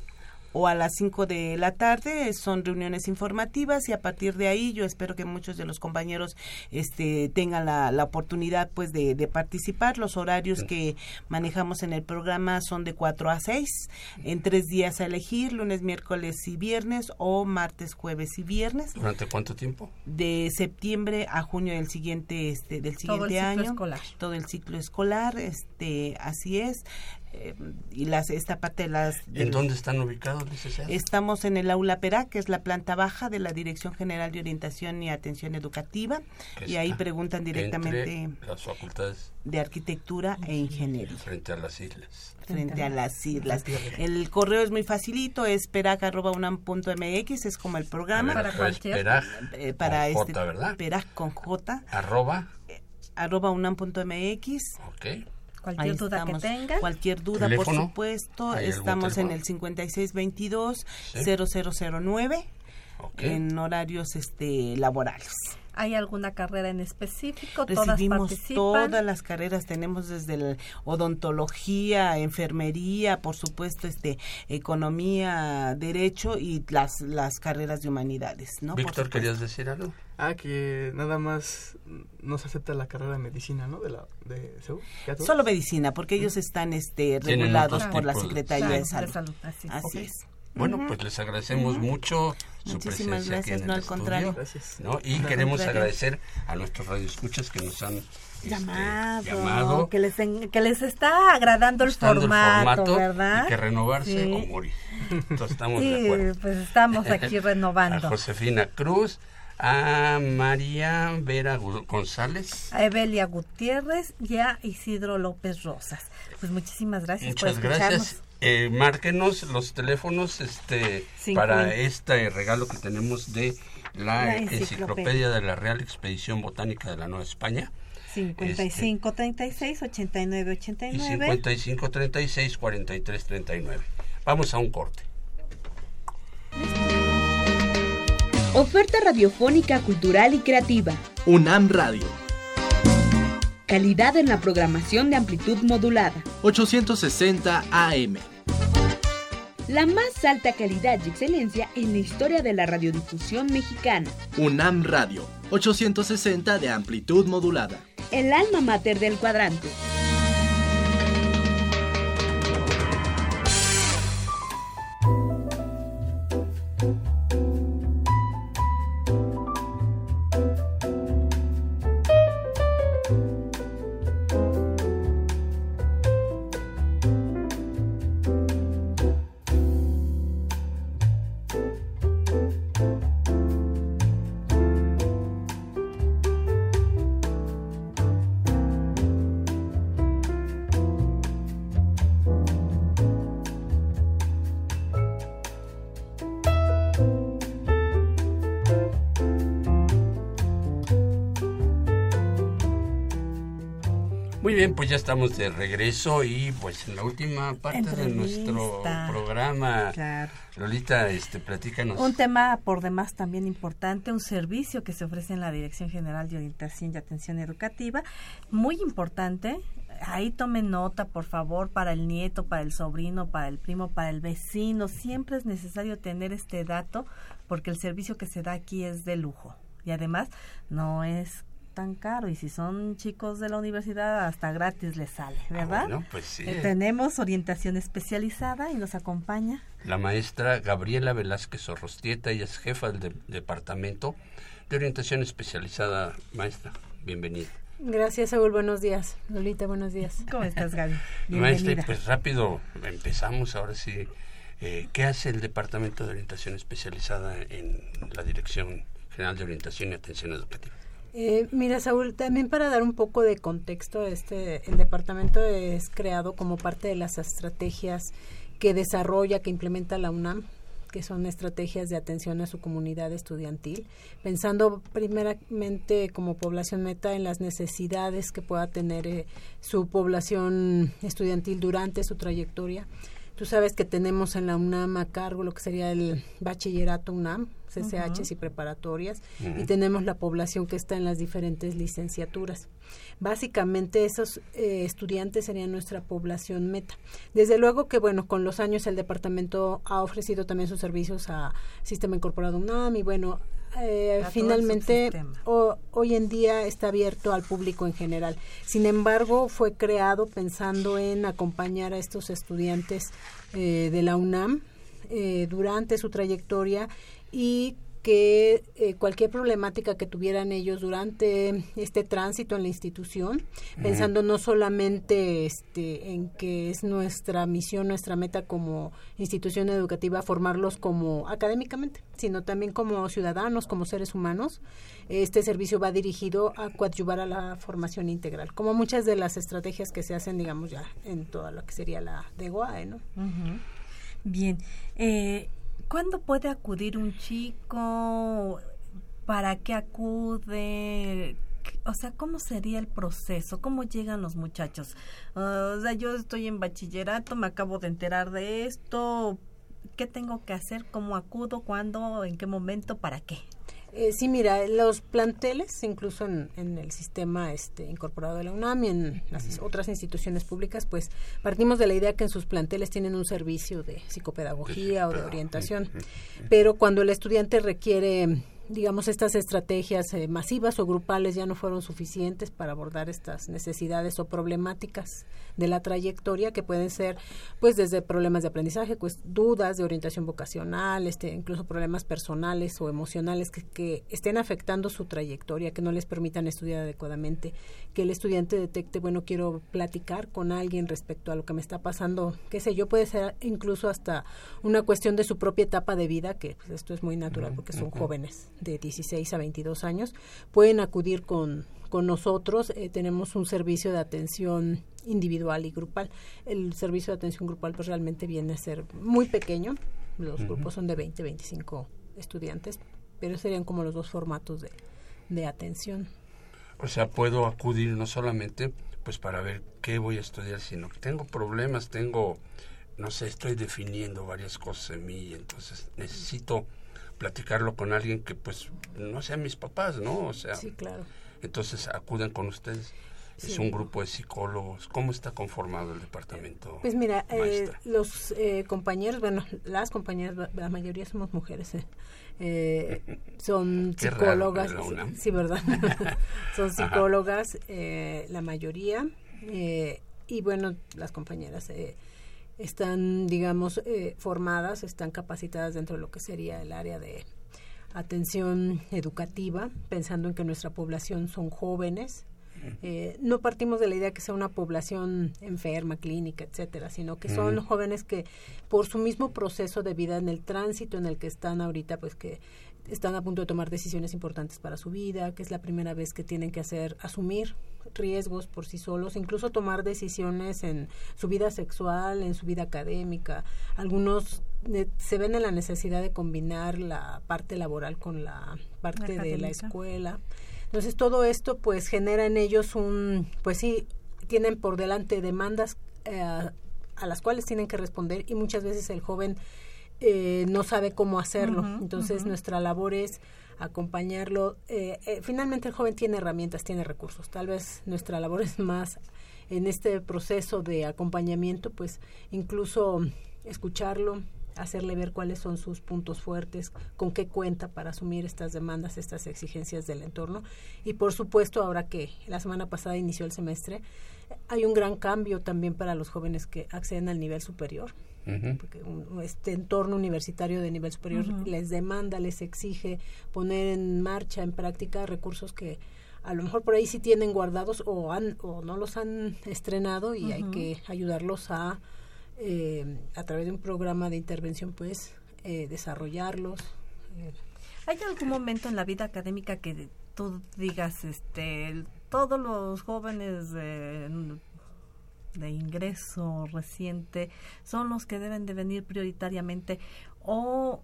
o a las 5 de la tarde son reuniones informativas y a partir de ahí yo espero que muchos de los compañeros este tengan la, la oportunidad pues de, de participar. Los horarios que manejamos en el programa son de 4 a 6 en tres días a elegir lunes miércoles y viernes o martes jueves y viernes. ¿Durante cuánto tiempo? de septiembre a junio del siguiente este del Todo el siguiente ciclo año. escolar. todo el ciclo escolar este así es eh, y las esta parte de las ¿En del- dónde están ubicados, licenciada? Estamos en el aula PERA, que es la planta baja de la Dirección General de Orientación y Atención Educativa, y ahí preguntan directamente Entre las facultades de arquitectura e ingeniería frente a las islas. frente a las islas. El correo es muy facilito, es perac.unam.mx, es como el programa. Ver, Para cualquier- Peraj, eh, para con este J, ¿verdad? perac con J, Arroba, arroba unam.mx. ok. Cualquier Ahí duda estamos. que tengan. Cualquier duda, ¿Teléfono? por supuesto. ¿Hay algún Estamos en el 5622 Sí. 0009 ok. en horarios este laborales. ¿Hay alguna carrera en específico? ¿Todas Recibimos participan? todas las carreras, tenemos desde el odontología, enfermería, por supuesto, este economía, derecho y las las carreras de humanidades, ¿no? Víctor. ¿querías decir algo? Ah, que nada más no se acepta la carrera de medicina, ¿no? De la de CEU. ¿Ya todos? Solo medicina, porque ellos están este regulados por la Secretaría de Salud. de salud, así. Así Ok. es. Bueno, pues les agradecemos mucho su Muchísimas presencia aquí gracias, en no, el al contrario. estudio, Gracias. ¿no? Y queremos contrario. agradecer a nuestros radioescuchas que nos han este, Llamado. llamado, Que les, en- que les está agradando el gustando formato, ¿verdad? y que renovarse Sí. o morir. Entonces estamos de Sí, acuerdo. pues estamos aquí A renovando. Josefina Cruz, a María Vera González. A Evelia Gutiérrez y a Isidro López Rosas. Pues muchísimas gracias Muchas por escucharnos. gracias. Eh, márquenos los teléfonos este para este regalo que tenemos de la, La enciclopedia. enciclopedia. de la Real Expedición Botánica de la Nueva España. 55 36 89 Y 89. 55 36 43 39. Vamos a un corte. Oferta radiofónica, cultural y creativa. UNAM Radio, Calidad en la programación de amplitud modulada. 860 AM. La más alta calidad y excelencia en la historia de la radiodifusión mexicana. UNAM Radio, 860 de amplitud modulada. El alma mater del cuadrante. Bien, pues ya estamos de regreso y pues en la última parte de nuestro programa, Claro. Lolita, este, platícanos. Un tema por demás también importante, un servicio que se ofrece en la Dirección General de Orientación y Atención Educativa, muy importante. Ahí tomen nota, por favor, para el nieto, para el sobrino, para el primo, para el vecino. Siempre es necesario tener este dato porque el servicio que se da aquí es de lujo. y además no es tan caro y si son chicos de la universidad hasta gratis les sale, Ah, ¿verdad? bueno, pues sí. Eh, tenemos orientación especializada y nos acompaña. La maestra Gabriela Velázquez Orrostieta, ella es jefa del de- Departamento de Orientación Especializada. Maestra, bienvenida. Gracias, Saúl. Buenos días. Lolita, buenos días. ¿Cómo estás, Gaby? Maestra, pues rápido empezamos ahora sí. Eh, ¿Qué hace el Departamento de Orientación Especializada en la Dirección General de Orientación y Atención Educativa? Eh, mira, Saúl, también para dar un poco de contexto, este, el departamento es creado como parte de las estrategias que desarrolla, que implementa la UNAM, que son estrategias de atención a su comunidad estudiantil, pensando primeramente como población meta en las necesidades que pueda tener eh, su población estudiantil durante su trayectoria. Tú sabes que tenemos en la UNAM a cargo lo que sería el bachillerato UNAM, CCHs y preparatorias, y tenemos la población que está en las diferentes licenciaturas. Básicamente esos eh, estudiantes serían nuestra población meta. Desde luego que, bueno, con los años el departamento ha ofrecido también sus servicios a Sistema Incorporado UNAM y, bueno, eh, finalmente o- hoy en día está abierto al público en general. Sin embargo, fue creado pensando en acompañar a estos estudiantes eh, de la UNAM eh, durante su trayectoria y que eh, cualquier problemática que tuvieran ellos durante este tránsito en la institución, pensando no solamente este, en que es nuestra misión, nuestra meta como institución educativa formarlos como académicamente, sino también como ciudadanos, como seres humanos. Este servicio va dirigido a coadyuvar a la formación integral, como muchas de las estrategias que se hacen, digamos, ya en toda lo que sería la de GOAE, ¿no? Bien. Eh, ¿Cuándo puede acudir un chico? ¿Para qué acude? O sea, ¿cómo sería el proceso? ¿Cómo llegan los muchachos? Ah, o sea, yo estoy en bachillerato, me acabo de enterar de esto. ¿Qué tengo que hacer? ¿Cómo acudo? ¿Cuándo? ¿En qué momento? ¿Para qué? Eh, sí, mira, los planteles, incluso en, en el sistema este, incorporado de la UNAM y en las otras instituciones públicas, pues partimos de la idea que en sus planteles tienen un servicio de psicopedagogía o de orientación. Pero cuando el estudiante requiere, digamos, estas estrategias eh, masivas o grupales ya no fueron suficientes para abordar estas necesidades o problemáticas de la trayectoria que pueden ser, pues, desde problemas de aprendizaje, pues, dudas de orientación vocacional, este, incluso problemas personales o emocionales que, que estén afectando su trayectoria, que no les permitan estudiar adecuadamente, que el estudiante detecte, bueno, quiero platicar con alguien respecto a lo que me está pasando, qué sé yo, puede ser incluso hasta una cuestión de su propia etapa de vida, que pues, esto es muy natural porque son jóvenes de 16 a 22 años, pueden acudir con, con nosotros. Eh, tenemos un servicio de atención individual y grupal. El servicio de atención grupal pues realmente viene a ser muy pequeño. Los grupos son de 20, 25 estudiantes, pero serían como los dos formatos de, de atención. O sea, puedo acudir no solamente pues para ver qué voy a estudiar, sino que tengo problemas, tengo, no sé, estoy definiendo varias cosas en mí entonces necesito platicarlo con alguien que pues no sean mis papás, ¿no? O sea, Sí, claro. entonces acuden con ustedes. Es un grupo de psicólogos. ¿Cómo está conformado el departamento? Pues mira, eh, los eh, compañeros, bueno, las compañeras, la- mayoría somos mujeres, eh, eh, son Qué raro, psicólogas, sí, ¿verdad? son psicólogas, eh, la mayoría, eh, y bueno, las compañeras eh, están, digamos, eh, formadas, están capacitadas dentro de lo que sería el área de atención educativa, pensando en que nuestra población son jóvenes, eh, no partimos de la idea que sea una población enferma, clínica, etcétera, sino que son Mm. jóvenes que por su mismo proceso de vida en el tránsito en el que están ahorita, pues que están a punto de tomar decisiones importantes para su vida, que es la primera vez que tienen que hacer asumir riesgos por sí solos, incluso tomar decisiones en su vida sexual, en su vida académica. Algunos eh, se ven en la necesidad de combinar la parte laboral con la parte de la escuela. Entonces todo esto pues genera en ellos un, pues sí, tienen por delante demandas eh, a las cuales tienen que responder y muchas veces el joven eh, no sabe cómo hacerlo. Entonces nuestra labor es acompañarlo. Eh, eh, finalmente el joven tiene herramientas, tiene recursos. Tal vez nuestra labor es más en este proceso de acompañamiento, pues incluso escucharlo, hacerle ver cuáles son sus puntos fuertes, con qué cuenta para asumir estas demandas, estas exigencias del entorno. Y por supuesto, ahora que la semana pasada inició el semestre, hay un gran cambio también para los jóvenes que acceden al nivel superior. Porque este entorno universitario de nivel superior les demanda, les exige poner en marcha, en práctica recursos que a lo mejor por ahí sí tienen guardados o, han, o no los han estrenado y hay que ayudarlos a, eh, a través de un programa de intervención, pues, eh, desarrollarlos. Eh. ¿Hay algún momento en la vida académica que tú digas, este, todos los jóvenes de, de ingreso reciente son los que deben de venir prioritariamente o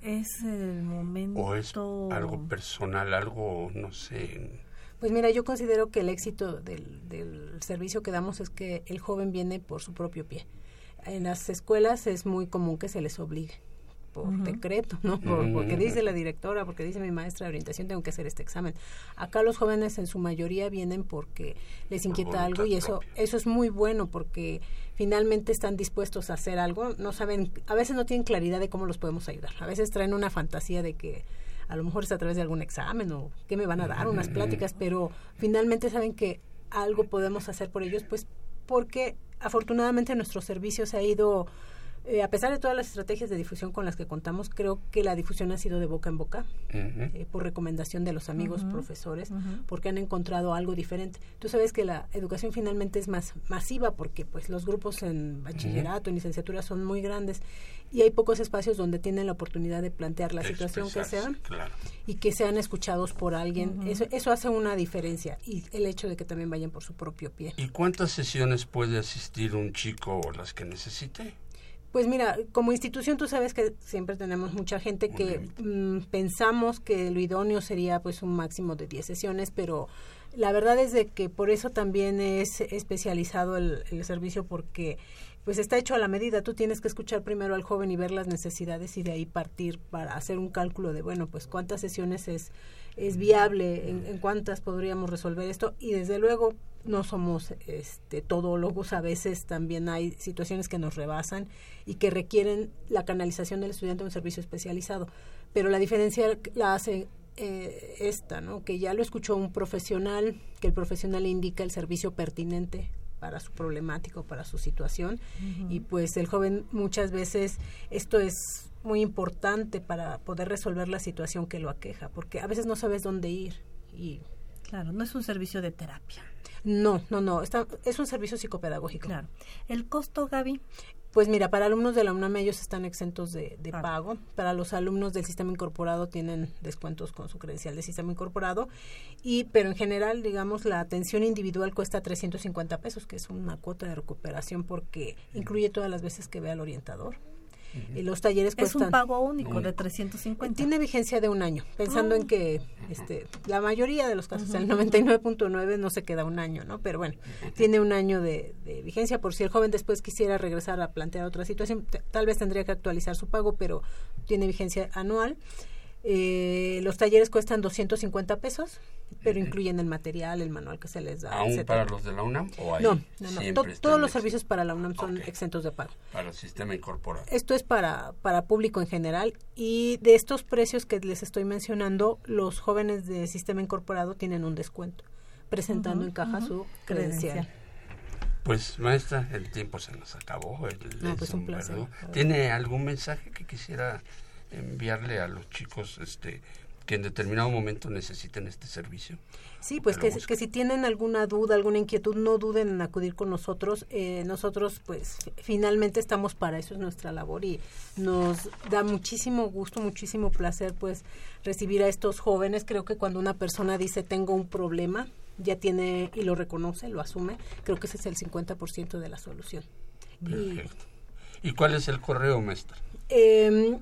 es el momento o es algo personal algo no sé pues mira, yo considero que el éxito del, del servicio que damos es que el joven viene por su propio pie. En las escuelas es muy común que se les obligue por decreto, ¿no? porque dice la directora, porque dice mi maestra de orientación, tengo que hacer este examen. Acá los jóvenes en su mayoría vienen porque les inquieta algo y eso eso es muy bueno porque finalmente están dispuestos a hacer algo, no saben, a veces no tienen claridad de cómo los podemos ayudar. A veces traen una fantasía de que a lo mejor es a través de algún examen o qué me van a dar, unas pláticas, pero finalmente saben que algo podemos hacer por ellos, pues porque afortunadamente nuestro servicio se ha ido eh, a pesar de todas las estrategias de difusión con las que contamos, creo que la difusión ha sido de boca en boca, eh, por recomendación de los amigos, profesores, porque han encontrado algo diferente. Tú sabes que la educación finalmente es más masiva porque pues los grupos en bachillerato, en licenciatura son muy grandes y hay pocos espacios donde tienen la oportunidad de plantear la situación que sean y que sean escuchados por alguien. eso, eso hace una diferencia y el hecho de que también vayan por su propio pie. ¿Y cuántas sesiones puede asistir un chico o las que necesite? Pues mira, como institución tú sabes que siempre tenemos mucha gente que mm, pensamos que lo idóneo sería pues un máximo de 10 sesiones, pero la verdad es de que por eso también es especializado el, el, servicio porque pues está hecho a la medida. Tú tienes que escuchar primero al joven y ver las necesidades y de ahí partir para hacer un cálculo de, bueno, pues cuántas sesiones es, es viable, en, en cuántas podríamos resolver esto y desde luego no somos este, todólogos, a veces también hay situaciones que nos rebasan y que requieren la canalización del estudiante a un servicio especializado. Pero la diferencia la hace eh, esta, ¿no? que ya lo escuchó un profesional, que el profesional indica el servicio pertinente para su problemático, para su situación y pues el joven muchas veces esto es muy importante para poder resolver la situación que lo aqueja, porque a veces no sabes dónde ir y claro, no es un servicio de terapia. No, no, no, está, es un servicio psicopedagógico. Claro. ¿El costo, Gaby? Pues mira, para alumnos de la UNAM ellos están exentos de, pago. Para los alumnos del sistema incorporado tienen descuentos con su credencial de sistema incorporado. Y, pero en general, digamos, la atención individual cuesta 350 pesos, que es una cuota de recuperación porque incluye todas las veces que ve al orientador y los talleres cuestan... Es un pago único de 350. Tiene vigencia de un año, pensando en ah. que este, la mayoría de los casos, el 99.9 no se queda un año, ¿no? Pero bueno, tiene un año de, de, vigencia por si el joven después quisiera regresar a plantear otra situación, tal vez tendría que actualizar su pago, pero tiene vigencia anual. Eh, los talleres cuestan 250 pesos, pero incluyen el material, el manual que se les da. ¿Aún para los de la UNAM? ¿o no, no, no. todos los servicios para la UNAM son exentos de pago. Para el sistema incorporado. Esto es para, para público en general y de estos precios que les estoy mencionando, los jóvenes de sistema incorporado tienen un descuento, presentando en caja su credencial. Pues maestra, el tiempo se nos acabó. El, no, pues un placer. ¿Tiene algún mensaje que quisiera enviarle a los chicos este que en determinado momento necesiten este servicio. Sí, pues que, que, si tienen alguna duda, alguna inquietud, no duden en acudir con nosotros. Eh, nosotros, pues, finalmente estamos para eso, es nuestra labor y nos da muchísimo gusto, muchísimo placer, pues, recibir a estos jóvenes. Creo que cuando una persona dice tengo un problema, ya tiene y lo reconoce, lo asume, creo que ese es el 50% de la solución. Perfecto. ¿Y, cuál es el correo, maestra? Eh,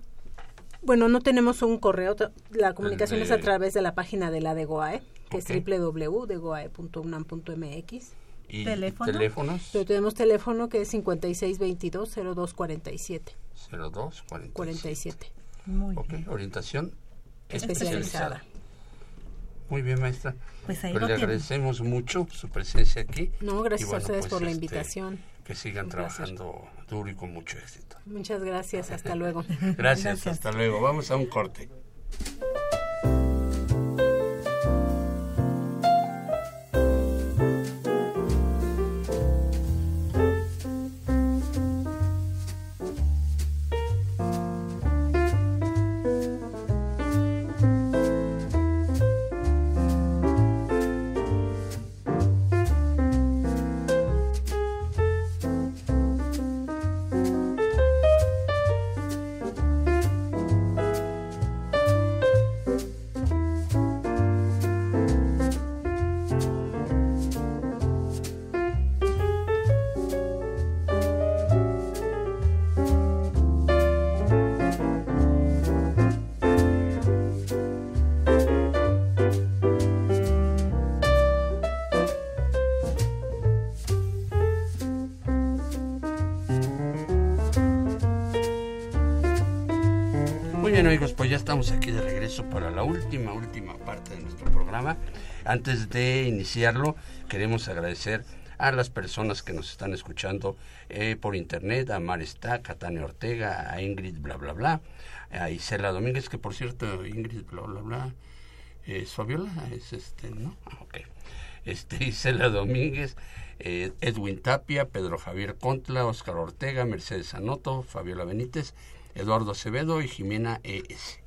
bueno, no tenemos un correo, la comunicación es a través de la página de la de GOAE, que es www.degoae.unam.mx. ¿Y teléfonos? Pero tenemos teléfono que es 5622-0247. 0247. Muy bien. orientación especializada. Muy bien, maestra. Pues ahí pues le agradecemos mucho su presencia aquí. No, gracias a ustedes pues, por la este, invitación. Que sigan trabajando duro y con mucho éxito. Muchas gracias, hasta luego. gracias, hasta luego. Vamos a un corte. Amigos, pues ya estamos aquí de regreso para la última, última parte de nuestro programa. Antes de iniciarlo, queremos agradecer a las personas que nos están escuchando eh, por internet, a Marista, a Tania Ortega, a Ingrid, bla, bla, bla, a Isela Domínguez, que por cierto, Ingrid, bla, bla, bla, es Fabiola, es este, ¿no? Ah, ok. Este, Isela Domínguez, eh, Edwin Tapia, Pedro Javier Contla, Oscar Ortega, Mercedes Anoto, Fabiola Benítez, Eduardo Acevedo y Jimena E.S.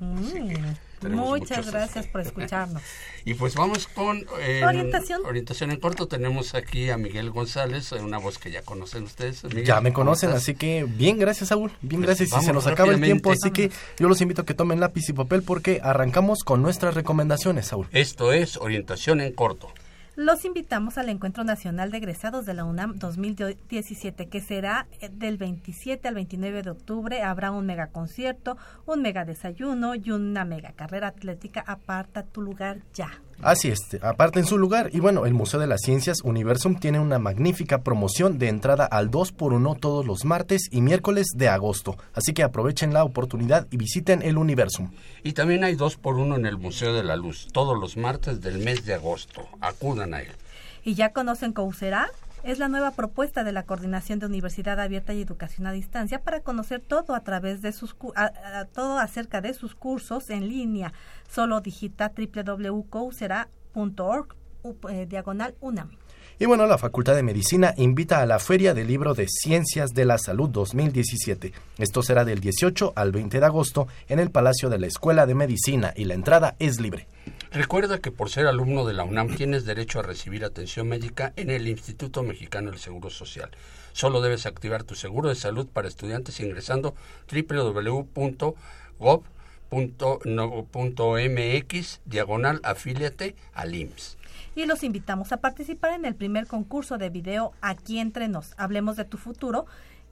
Mm, muchas gracias por escucharnos. y pues vamos con eh, orientación. Orientación en corto. Tenemos aquí a Miguel González, una voz que ya conocen ustedes. ya me conocen, así que bien, gracias Saúl. Bien, pues gracias. Y se nos acaba el tiempo, así que yo los invito a que tomen lápiz y papel porque arrancamos con nuestras recomendaciones, Saúl. Esto es Orientación en corto los invitamos al Encuentro Nacional de Egresados de la UNAM 2017, que será eh, del 27 al 29 de octubre. Habrá un mega concierto, un mega desayuno y una mega carrera atlética. Aparta tu lugar ya. Así es, aparte en su lugar. Y bueno, el Museo de las Ciencias Universum tiene una magnífica promoción de entrada al 2x1 todos los martes y miércoles de agosto. Así que aprovechen la oportunidad y visiten el Universum. Y también hay 2x1 en el Museo de la Luz, todos los martes del mes de agosto. Acudan a él. ¿Y ya conocen Coursera? Es la nueva propuesta de la Coordinación de Universidad Abierta y Educación a Distancia para conocer todo a través de sus todo acerca de sus cursos en línea. Solo digita www.coursera.org eh, diagonal UNAM. Y bueno, la Facultad de Medicina invita a la Feria del Libro de Ciencias de la Salud 2017. Esto será del 18 al 20 de agosto en el Palacio de la Escuela de Medicina y la entrada es libre. Recuerda que por ser alumno de la UNAM tienes derecho a recibir atención médica en el Instituto Mexicano del Seguro Social. Solo debes activar tu seguro de salud para estudiantes ingresando www.gov.mx diagonal afíliate al IMSS y los invitamos a participar en el primer concurso de video Aquí entre nos. Hablemos de tu futuro.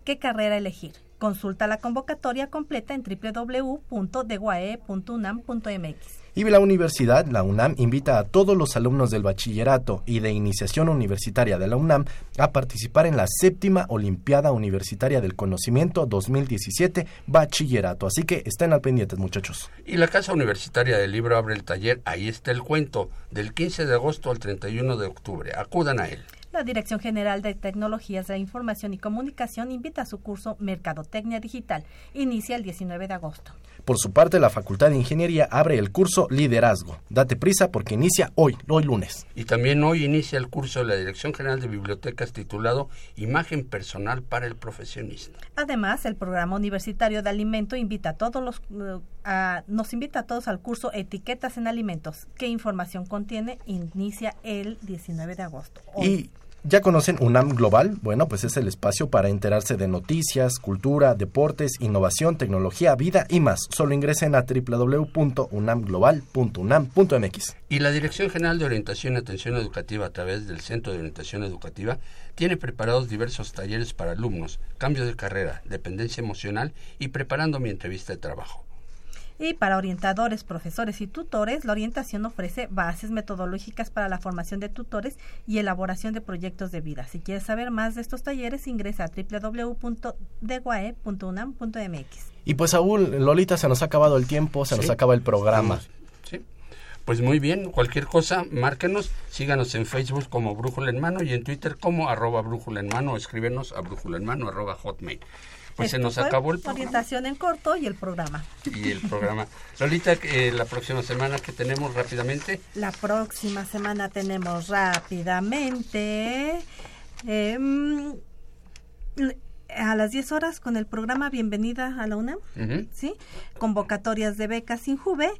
¿Qué carrera elegir? Consulta la convocatoria completa en www.deguae.unam.mx. Y la universidad, la UNAM, invita a todos los alumnos del bachillerato y de iniciación universitaria de la UNAM a participar en la séptima Olimpiada Universitaria del Conocimiento 2017 Bachillerato. Así que estén al pendiente, muchachos. Y la Casa Universitaria del Libro abre el taller Ahí está el cuento, del 15 de agosto al 31 de octubre. Acudan a él. La Dirección General de Tecnologías de Información y Comunicación invita a su curso Mercadotecnia Digital. Inicia el 19 de agosto. Por su parte, la Facultad de Ingeniería abre el curso Liderazgo. Date prisa porque inicia hoy, hoy lunes. Y también hoy inicia el curso de la Dirección General de Bibliotecas titulado Imagen Personal para el Profesionista. Además, el Programa Universitario de Alimento invita a todos los, nos invita a todos al curso Etiquetas en Alimentos. ¿Qué información contiene? Inicia el 19 de agosto. Y ¿Ya conocen UNAM Global? Bueno, pues es el espacio para enterarse de noticias, cultura, deportes, innovación, tecnología, vida y más. Solo ingresen a www.unamglobal.unam.mx. Y la Dirección General de Orientación y Atención Educativa a través del Centro de Orientación Educativa tiene preparados diversos talleres para alumnos, cambio de carrera, dependencia emocional y preparando mi entrevista de trabajo. Y para orientadores, profesores y tutores, la orientación ofrece bases metodológicas para la formación de tutores y elaboración de proyectos de vida. Si quieres saber más de estos talleres, ingresa a www.deguae.unam.mx. Y pues Saúl, Lolita, se nos ha acabado el tiempo, se nos acaba el programa. Sí. Pues muy bien, cualquier cosa, márquenos, síganos en Facebook como Brújula en Mano y en Twitter como arroba Brújula en Mano, escríbenos a brújula en mano arroba hotmail. Pues se nos fue acabó el Orientación en corto y el programa. y el programa. Lolita, eh, la próxima semana que tenemos rápidamente, La próxima semana tenemos rápidamente em, a las 10 horas con el programa Bienvenida a la UNAM. ¿sí? Convocatorias de becas sin Juve,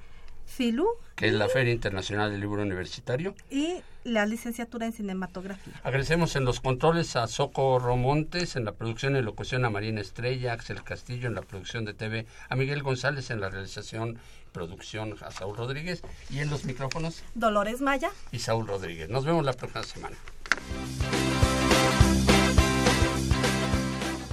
FILU que es la Feria Internacional del Libro Universitario. y la licenciatura en cinematografía. Agradecemos en los controles a Socorro Montes, en la producción y locución a Marina Estrella, a Axel Castillo en la producción de TV, a Miguel González en la realización y producción, a Saúl Rodríguez y en los micrófonos Dolores Maya. y Saúl Rodríguez. Nos vemos la próxima semana.